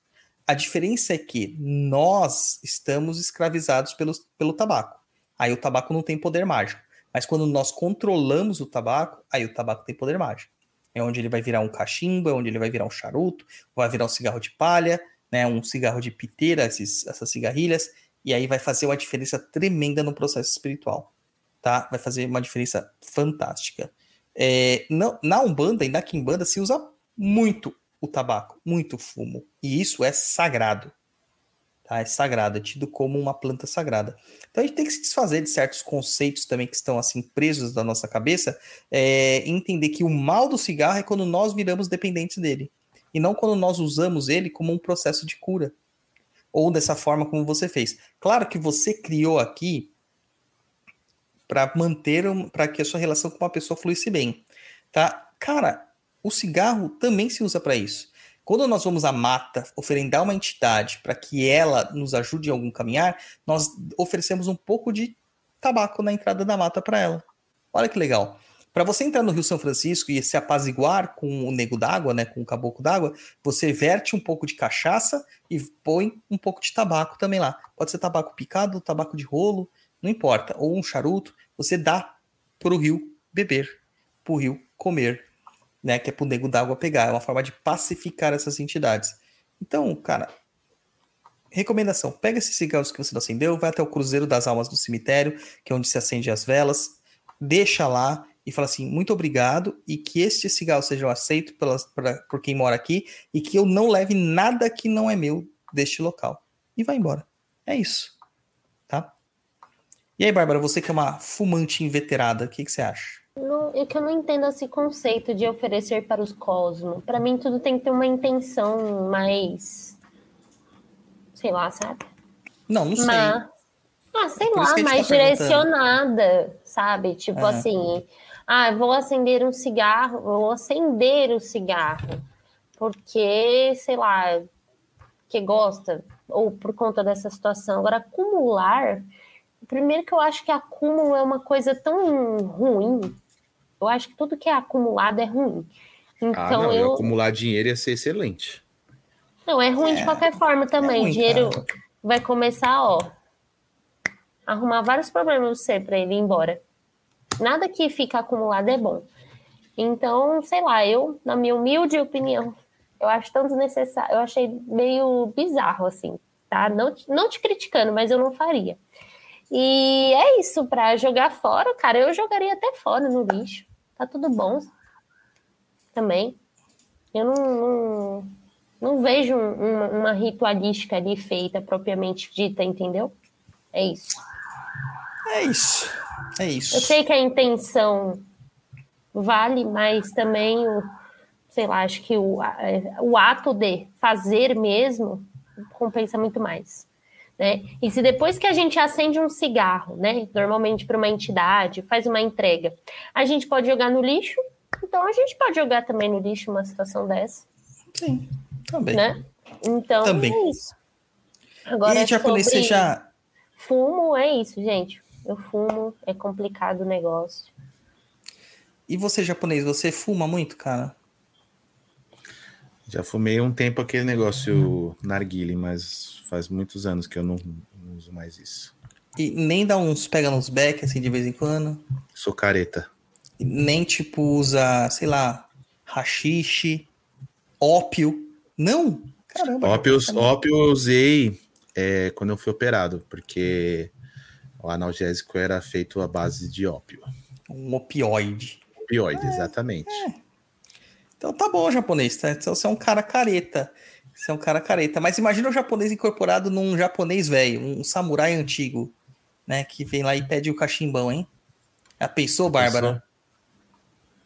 A diferença é que nós estamos escravizados pelo, pelo tabaco. Aí o tabaco não tem poder mágico. Mas quando nós controlamos o tabaco, aí o tabaco tem poder mágico. É onde ele vai virar um cachimbo, é onde ele vai virar um charuto, vai virar um cigarro de palha, né, um cigarro de piteira, esses, essas cigarrilhas, e aí vai fazer uma diferença tremenda no processo espiritual, tá? Vai fazer uma diferença fantástica. É, na, na Umbanda e na Kimbanda se usa muito o tabaco, muito fumo. E isso é sagrado. Tá? É sagrado, é tido como uma planta sagrada. Então a gente tem que se desfazer de certos conceitos também que estão assim presos da nossa cabeça é, entender que o mal do cigarro é quando nós viramos dependentes dele. E não quando nós usamos ele como um processo de cura. Ou dessa forma como você fez. Claro que você criou aqui para manter, para que a sua relação com uma pessoa fluísse bem. Tá? Cara, o cigarro também se usa para isso. Quando nós vamos à mata oferendar uma entidade para que ela nos ajude em algum caminhar, nós oferecemos um pouco de tabaco na entrada da mata para ela. Olha que legal. Para você entrar no Rio São Francisco e se apaziguar com o nego d'água, né, com o caboclo d'água, você verte um pouco de cachaça e põe um pouco de tabaco também lá. Pode ser tabaco picado, tabaco de rolo, não importa, ou um charuto. Você dá para o rio beber, para o rio comer né? Que é pro nego d'água pegar. É uma forma de pacificar essas entidades. Então, cara, recomendação: pega esses cigarros que você não acendeu, vai até o Cruzeiro das Almas do Cemitério, que é onde se acende as velas, deixa lá e fala assim: muito obrigado, e que estes cigarros sejam aceitos pelas, pra, por quem mora aqui, e que eu não leve nada que não é meu deste local. E vai embora. É isso. Tá? E aí, Bárbara, você que é uma fumante inveterada, o que, que você acha? Não, é que eu não entendo esse conceito de oferecer para os cosmos. Para mim, tudo tem que ter uma intenção mais. Sei lá, sabe? Não, não sei. Mas... Ah, sei Por lá, mais tá direcionada, sabe? Tipo é. assim, ah, vou acender um cigarro, vou acender o cigarro, porque, sei lá, que gosta, ou por conta dessa situação. Agora, acumular, primeiro que eu acho que acúmulo é uma coisa tão ruim, eu acho que tudo que é acumulado é ruim. Ah, então, ah, não, eu... acumular dinheiro ia ser excelente. Não, é ruim é, de qualquer forma também. É ruim, dinheiro cara. vai começar, ó, arrumar vários problemas você para ele ir embora. Nada que fica acumulado é bom. Então, sei lá, eu, na minha humilde opinião, eu acho tão desnecessário, eu achei meio bizarro, assim, tá? Não, não te criticando, mas eu não faria. E é isso, para jogar fora, cara, eu jogaria até fora no lixo tá tudo bom também. Eu não, não, não vejo uma, uma ritualística ali feita propriamente dita, entendeu? É isso. É isso. É isso. Eu sei que a intenção vale, mas também o, sei lá, acho que o, o ato de fazer mesmo compensa muito mais. Né? E se depois que a gente acende um cigarro, né, normalmente para uma entidade, faz uma entrega, a gente pode jogar no lixo, então a gente pode jogar também no lixo uma situação dessa. Sim, também. Né? Então também. é isso. Agora, e japonês, você já. Fumo é isso, gente. Eu fumo, é complicado o negócio. E você, japonês, você fuma muito, cara? Já fumei um tempo aquele negócio narguile, mas faz muitos anos que eu não, não uso mais isso. E nem dá uns pega nos back assim de vez em quando? Sou careta. E nem tipo usa, sei lá, rachixe, ópio? Não? Caramba. Ópio, japonês. ópio eu usei é, quando eu fui operado, porque o analgésico era feito à base de ópio. Um opioide. Opioide, exatamente. Então tá bom, japonês. Tá? Então você é um cara careta. Você é um cara careta. Mas imagina o japonês incorporado num japonês velho, um samurai antigo, né? Que vem lá e pede o cachimbão, hein? Já pensou, Bárbara?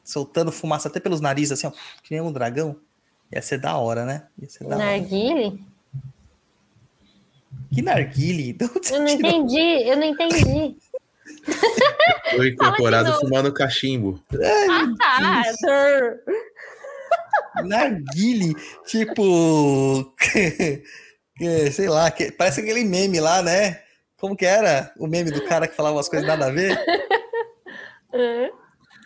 Soltando fumaça até pelos narizes, assim, ó, que nem um dragão. Ia ser da hora, né? Ia ser da hora. Narguile? Que narguile? Eu não entendi, eu não entendi. Foi incorporado fumando cachimbo. Ah, dur. Narguile, tipo. é, sei lá, que- parece aquele meme lá, né? Como que era? O meme do cara que falava umas coisas nada a ver? Hã?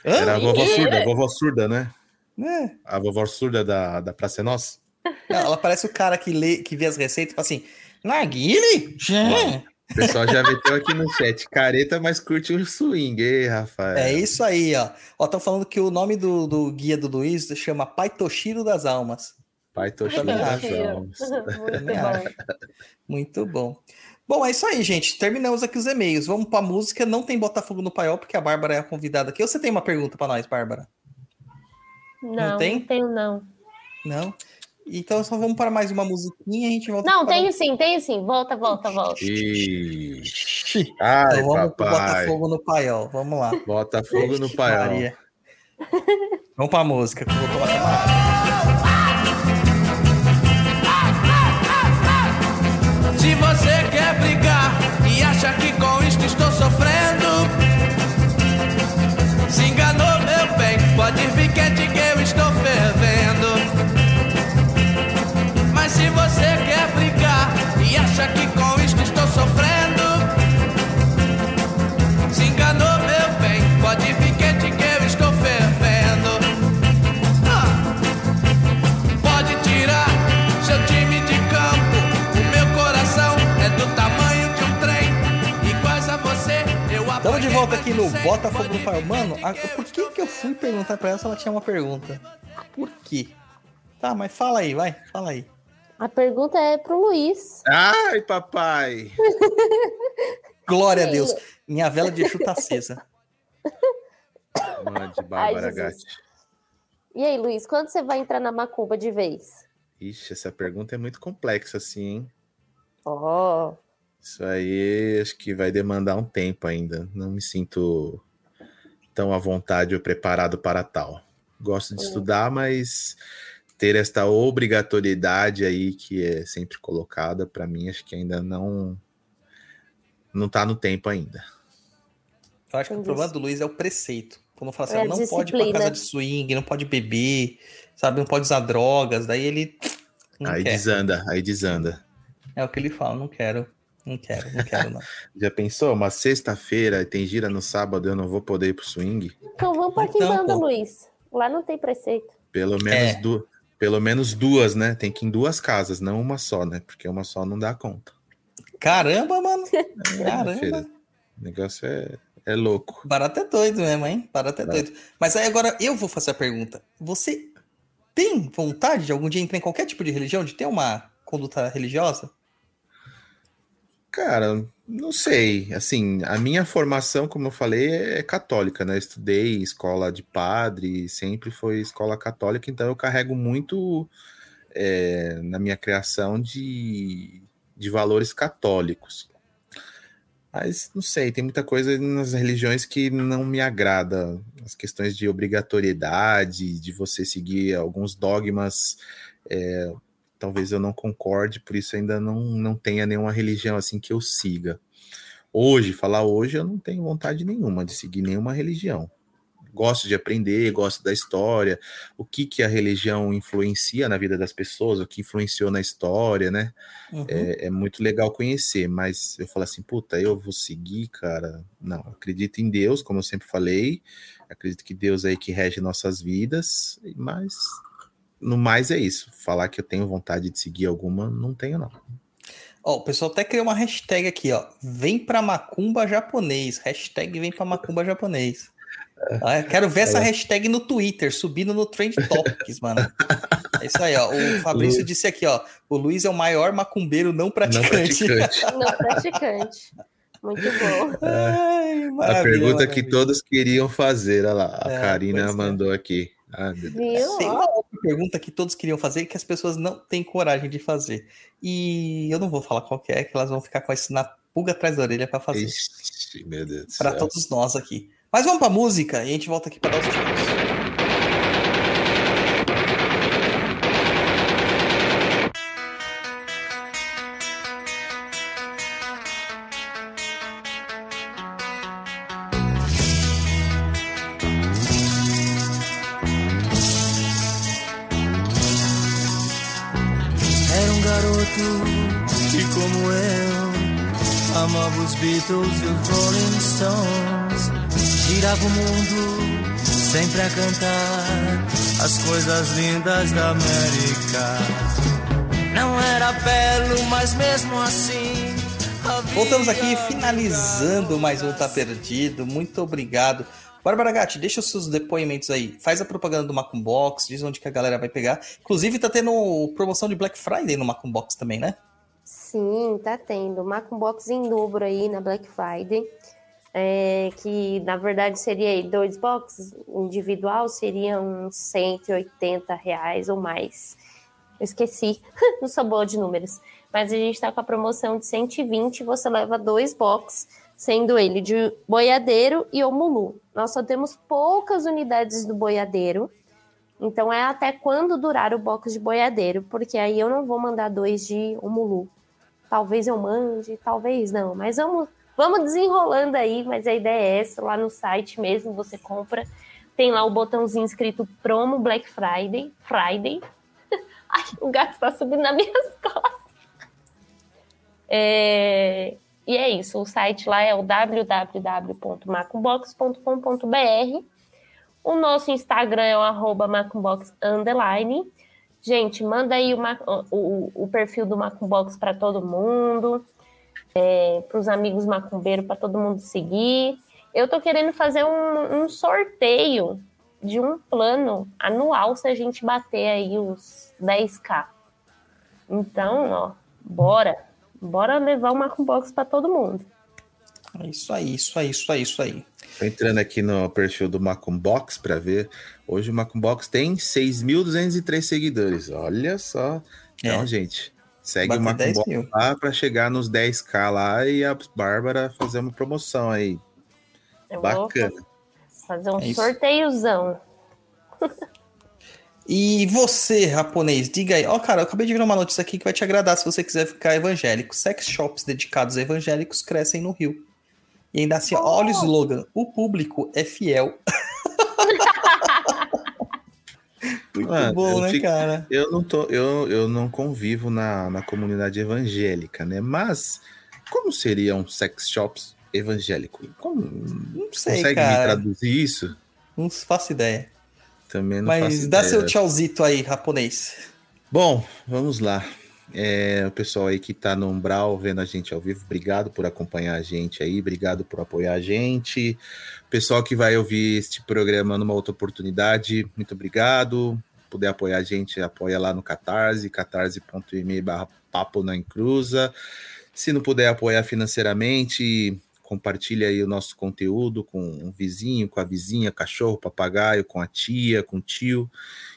Hã? Era a vovó surda, a vovó surda, né? É. A vovó surda da, da Praça é Nossa. Ela parece o cara que lê, que vê as receitas e fala assim: Narguile? Já. O pessoal já meteu aqui no chat. Careta, mas curte o swing, ei, Rafael. É isso aí, ó. Ó, estão falando que o nome do, do guia do Luiz chama Pai Toshiro das Almas. Pai Toshiro das almas. Muito bom. Muito bom. Bom, é isso aí, gente. Terminamos aqui os e-mails. Vamos pra música. Não tem Botafogo no Paiol, porque a Bárbara é a convidada aqui. Ou você tem uma pergunta pra nós, Bárbara? Não, tem? não tenho, não. Não? Então só vamos para mais uma musiquinha e a gente volta Não, para- tenho sim, tenho sim. Volta, volta, volta. Ixi. Ai, Então vamos papai. Botafogo no Paiol. Vamos lá. Bota fogo no paiol. Vamos pra música, que eu vou uma água. Se você quer brigar e acha que com isto estou sofrendo, se enganou, meu bem. Pode vir que eu estou acha que com isto estou sofrendo, se enganou, meu bem. Pode vir quente que eu estou fervendo. Ah. Pode tirar seu time de campo. O meu coração é do tamanho de um trem. Iguais a você, eu Estamos de apanhei, volta aqui no Botafogo no Paiol. Mano, a- por que, que eu fui perguntar pra ela se ela tinha uma pergunta? Por quê? Tá, mas fala aí, vai. Fala aí. A pergunta é pro Luiz. Ai, papai. Glória a Sim. Deus. Minha vela de chuta acesa. Mande, Bárbara. Gatti. E aí, Luiz, quando você vai entrar na macumba de vez? Ixi, essa pergunta é muito complexa, assim, hein? Ó, Isso aí acho que vai demandar um tempo ainda. Não me sinto tão à vontade ou preparado para tal. Gosto de Hum. estudar, mas ter esta obrigatoriedade aí que é sempre colocada, para mim, acho que ainda não não tá no tempo ainda. Eu acho que o problema do Luiz é o preceito. Quando fala assim, É não pode ir pra casa de swing, não pode beber, sabe? Não pode usar drogas. Daí ele não aí quer. desanda, aí desanda. É o que ele fala, não quero, não quero, não quero, não. Já pensou? Uma sexta-feira tem gira no sábado, eu não vou poder ir pro swing? então vamos pra Então, Quimbanda. Luiz. Lá não tem preceito. Pelo menos, É. du... Pelo menos duas, né? Tem que ir em duas casas, não uma só, né? Porque uma só não dá conta. Caramba, mano. filha. Caramba. O negócio é, é louco. Barato é doido mesmo, hein? Barato é doido. Mas aí agora eu vou fazer a pergunta. Você tem vontade de algum dia entrar em qualquer tipo de religião, de ter uma conduta religiosa? Cara, não sei. Assim, a minha formação, como eu falei, é católica, né? Estudei escola de padre, sempre foi escola católica, então eu carrego muito é, na minha criação de, de valores católicos. Mas não sei, tem muita coisa nas religiões que não me agrada. As questões de obrigatoriedade, de você seguir alguns dogmas, é, talvez eu não concorde, por isso ainda não, não tenha nenhuma religião assim que eu siga. Hoje, falar hoje, eu não tenho vontade nenhuma de seguir nenhuma religião. gosto de aprender, gosto da história, o que que a religião influencia na vida das pessoas, o que influenciou na história, né? Uhum. É, é muito legal conhecer, mas eu falo assim, puta, eu vou seguir, cara. Não, acredito em Deus, como eu sempre falei, acredito que Deus é aí que rege nossas vidas, mas no mais é isso. Falar que eu tenho vontade de seguir alguma, não tenho, não. Ó, o pessoal até criou uma hashtag aqui, ó. Vem pra macumba japonês. Hashtag vem pra macumba japonês. Ah, eu quero ver essa hashtag no Twitter, subindo no Trend Topics, mano. É isso aí, ó. O Fabrício Lu- disse aqui, ó. O Luiz é o maior macumbeiro não Não praticante. praticante. Não praticante. Muito bom. Ai, A maravilha, pergunta que todos queriam fazer, olha lá, a É, Karina é. mandou aqui. Ah, meu Deus. Viu? Outra pergunta que todos queriam fazer e que as pessoas não têm coragem de fazer. E eu não vou falar qual que é, que elas vão ficar com isso na pulga atrás da orelha pra fazer. Céu. todos nós aqui. Mas vamos pra música e a gente volta aqui pra dar os tiros. Sempre a cantar as coisas lindas da América. Não era belo, mas mesmo assim. Voltamos aqui finalizando mais um Tá Perdido. Muito obrigado. Bárbara Gatti, deixa os seus depoimentos aí. Faz a propaganda do Macumbox, diz onde que a galera vai pegar. Inclusive, tá tendo promoção de Black Friday no Macumbox também, né? Sim, tá tendo. Macumbox em dobro aí na Black Friday. É, que na verdade seria dois boxes, individual seria uns 180 reais ou mais. Eu esqueci, não sou boa de números. Mas a gente tá com a promoção de 120, você leva dois boxes, sendo ele de boiadeiro e omulu. Nós só temos poucas unidades do boiadeiro, então é até quando durar o box de boiadeiro, porque aí eu não vou mandar dois de omulu. Talvez eu mande, talvez não, mas vamos, vamos desenrolando aí, mas a ideia é essa, lá no site mesmo você compra, tem lá o botãozinho escrito promo Black Friday, Friday. Ai, o gato está subindo nas minhas costas. É, E é isso, o site lá é o www.macumbox.com.br. O nosso Instagram é o arroba macumbox. Gente, manda aí o, o, o perfil do Macumbox para todo mundo, para os amigos macumbeiros, para todo mundo seguir. Eu tô querendo fazer um, um sorteio de um plano anual se a gente bater aí os 10k. Então, ó, bora. Bora levar o Macumbox para todo mundo. É isso aí, isso aí, isso aí, isso aí. Tô entrando aqui no perfil do Macumbox para ver. Hoje o Macumbox tem 6.203 seguidores. Olha só. Então, É. gente, segue o Bater 10 Macumbox mil. lá para chegar nos 10k lá e a Bárbara fazer uma promoção aí. Eu Bacana. vou fazer um É sorteiozão. E você, japonês, diga aí. Ó, cara, eu acabei de ver uma notícia aqui que vai te agradar se você quiser ficar evangélico. Sex shops dedicados a evangélicos crescem no Rio. E ainda assim, ó, olha o slogan: o público é fiel. Muito Mano, bom, né, fico- cara? Eu não tô, eu, eu não convivo na, na comunidade evangélica, né? Mas como seriam sex shops evangélico? Como Não sei, consegue me cara. traduzir isso? Não faço ideia. Também não faço Mas dá ideia. seu tchauzito aí, japonês. Bom, vamos lá. É, o pessoal aí que tá no Umbral vendo a gente ao vivo, obrigado por acompanhar a gente aí, obrigado por apoiar a gente. Pessoal que vai ouvir este programa numa outra oportunidade, muito obrigado. Puder apoiar a gente, apoia lá no Catarse, catarse.me barra papo na encruza. Se não puder apoiar financeiramente, compartilha aí o nosso conteúdo com um vizinho, com a vizinha, cachorro, papagaio, com a tia, com o tio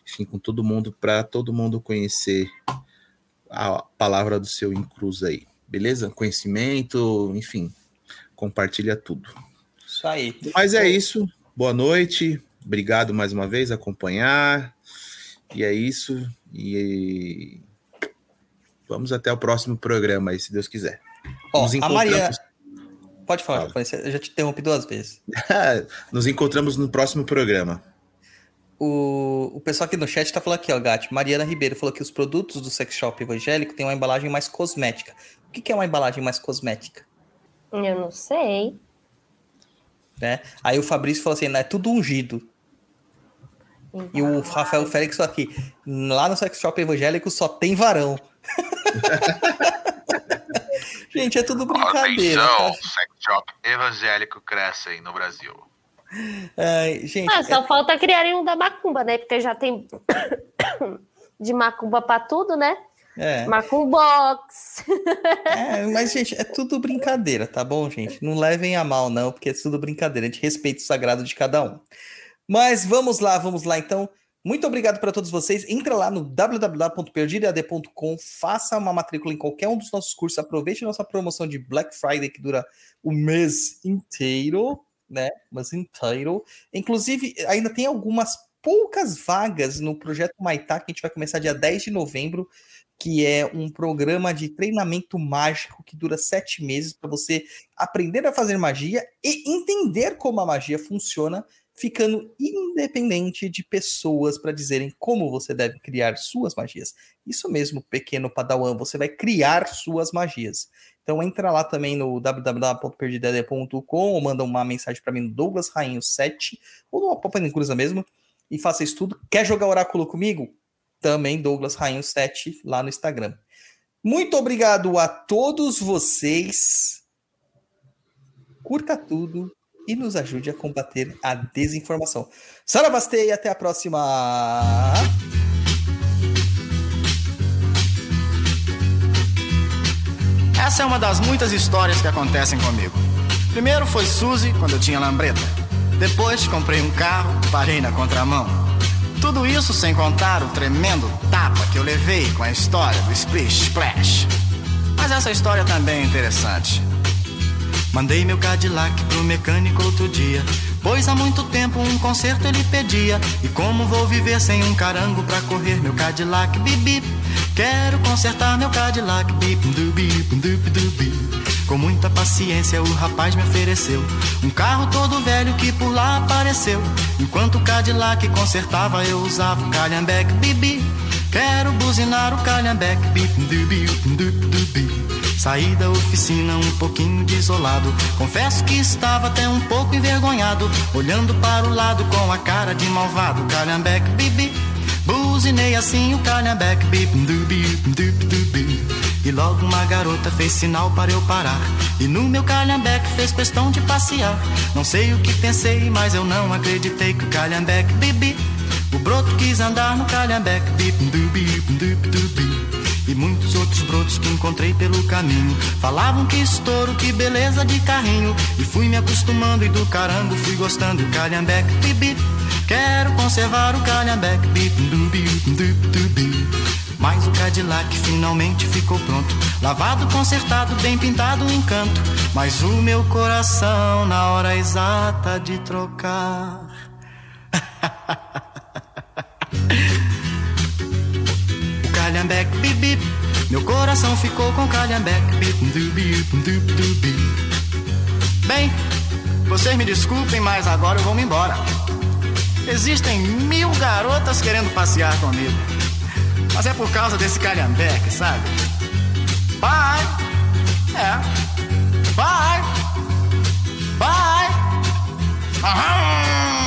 enfim, com todo mundo, para todo mundo conhecer a palavra do seu Incruz aí, beleza? Conhecimento, enfim, compartilha tudo. Isso aí. Mas é isso, boa noite, obrigado mais uma vez acompanhar, e é isso, e vamos até o próximo programa aí, se Deus quiser. Ó, Nos a encontramos- Maria. Pode falar, japonês. Eu já te interrompi duas vezes. Nos encontramos no próximo programa. O, o pessoal aqui no chat tá falando aqui, ó, Gatti. Mariana Ribeiro falou que os produtos do sex shop evangélico têm uma embalagem mais cosmética. O que, que é uma embalagem mais cosmética? Eu não sei. Né? Aí o Fabrício falou assim, não, é tudo ungido. E o Rafael Félix falou aqui, lá no sex shop evangélico só tem varão. Gente, é tudo brincadeira. Atenção, tá? sex shop evangélico crescem no Brasil. Ai, gente, Ah, só é- falta criarem um da macumba, né? Porque já tem de macumba pra tudo, né? é, Macumbox. é, mas, gente, é tudo brincadeira, tá bom, gente? Não levem a mal, não, porque é tudo brincadeira. A gente respeita o sagrado de cada um. Mas vamos lá, vamos lá, então. Muito obrigado para todos vocês. Entra lá no www.perdidoead.com, faça uma matrícula em qualquer um dos nossos cursos, aproveite a nossa promoção de Black Friday que dura o mês inteiro, né? Mês inteiro. Inclusive, ainda tem algumas poucas vagas no projeto Maitá, que a gente vai começar dia 10 de novembro, que é um programa de treinamento mágico que dura sete meses para você aprender a fazer magia e entender como a magia funciona ficando independente de pessoas para dizerem como você deve criar suas magias. Isso mesmo, pequeno padawan, você vai criar suas magias. Então entra lá também no www.perdideia.com ou manda uma mensagem para mim no Douglas Rainho 7 ou no Papa Cruza mesmo e faça isso tudo. Quer jogar oráculo comigo? Também Douglas Rainho 7 lá no Instagram. Muito obrigado a todos vocês. Curta tudo e nos ajude a combater a desinformação. Saravastei e até a próxima! Essa é uma das muitas histórias que acontecem comigo. Primeiro foi Suzy, quando eu tinha lambreta. Depois comprei um carro, parei na contramão. Tudo isso sem contar o tremendo tapa que eu levei com a história do Splish Splash. Mas essa história também é interessante. Mandei meu Cadillac pro mecânico outro dia. Pois há muito tempo um conserto ele pedia. E como vou viver sem um carango pra correr meu Cadillac bip Quero consertar meu Cadillac bip dubi dubi dubi. Com muita paciência o rapaz me ofereceu um carro todo velho que por lá apareceu. Enquanto o Cadillac consertava eu usava o calhambeque bibi. Quero buzinar o bip dubi dubi. Saí da oficina um pouquinho desolado. Confesso que estava até um pouco envergonhado. Olhando para o lado com a cara de malvado. Calhambeque bibi. Buzinei assim o calhambeque dubi. E logo uma garota fez sinal para eu parar. E no meu calhambeque fez questão de passear. Não sei o que pensei, mas eu não acreditei que o calhambeque bibi. Broto quis andar no calhambeque. Bip. E muitos outros brotos que encontrei pelo caminho Falavam que estouro, que beleza de carrinho. E fui me acostumando e do carango fui gostando. Calhambeque, Quero conservar o calhambeque, Mas o Cadillac finalmente ficou pronto. Lavado, consertado, bem pintado, um encanto. Mas o meu coração na hora exata de trocar calhambeque, bip, bip. Meu coração ficou com calhambeque, bip, dubi, dubi. Bem, vocês me desculpem, mas agora eu vou me embora. Existem mil garotas querendo passear comigo. Mas é por causa desse calhambeque, sabe? Bye! É. Bye! Bye! Aham!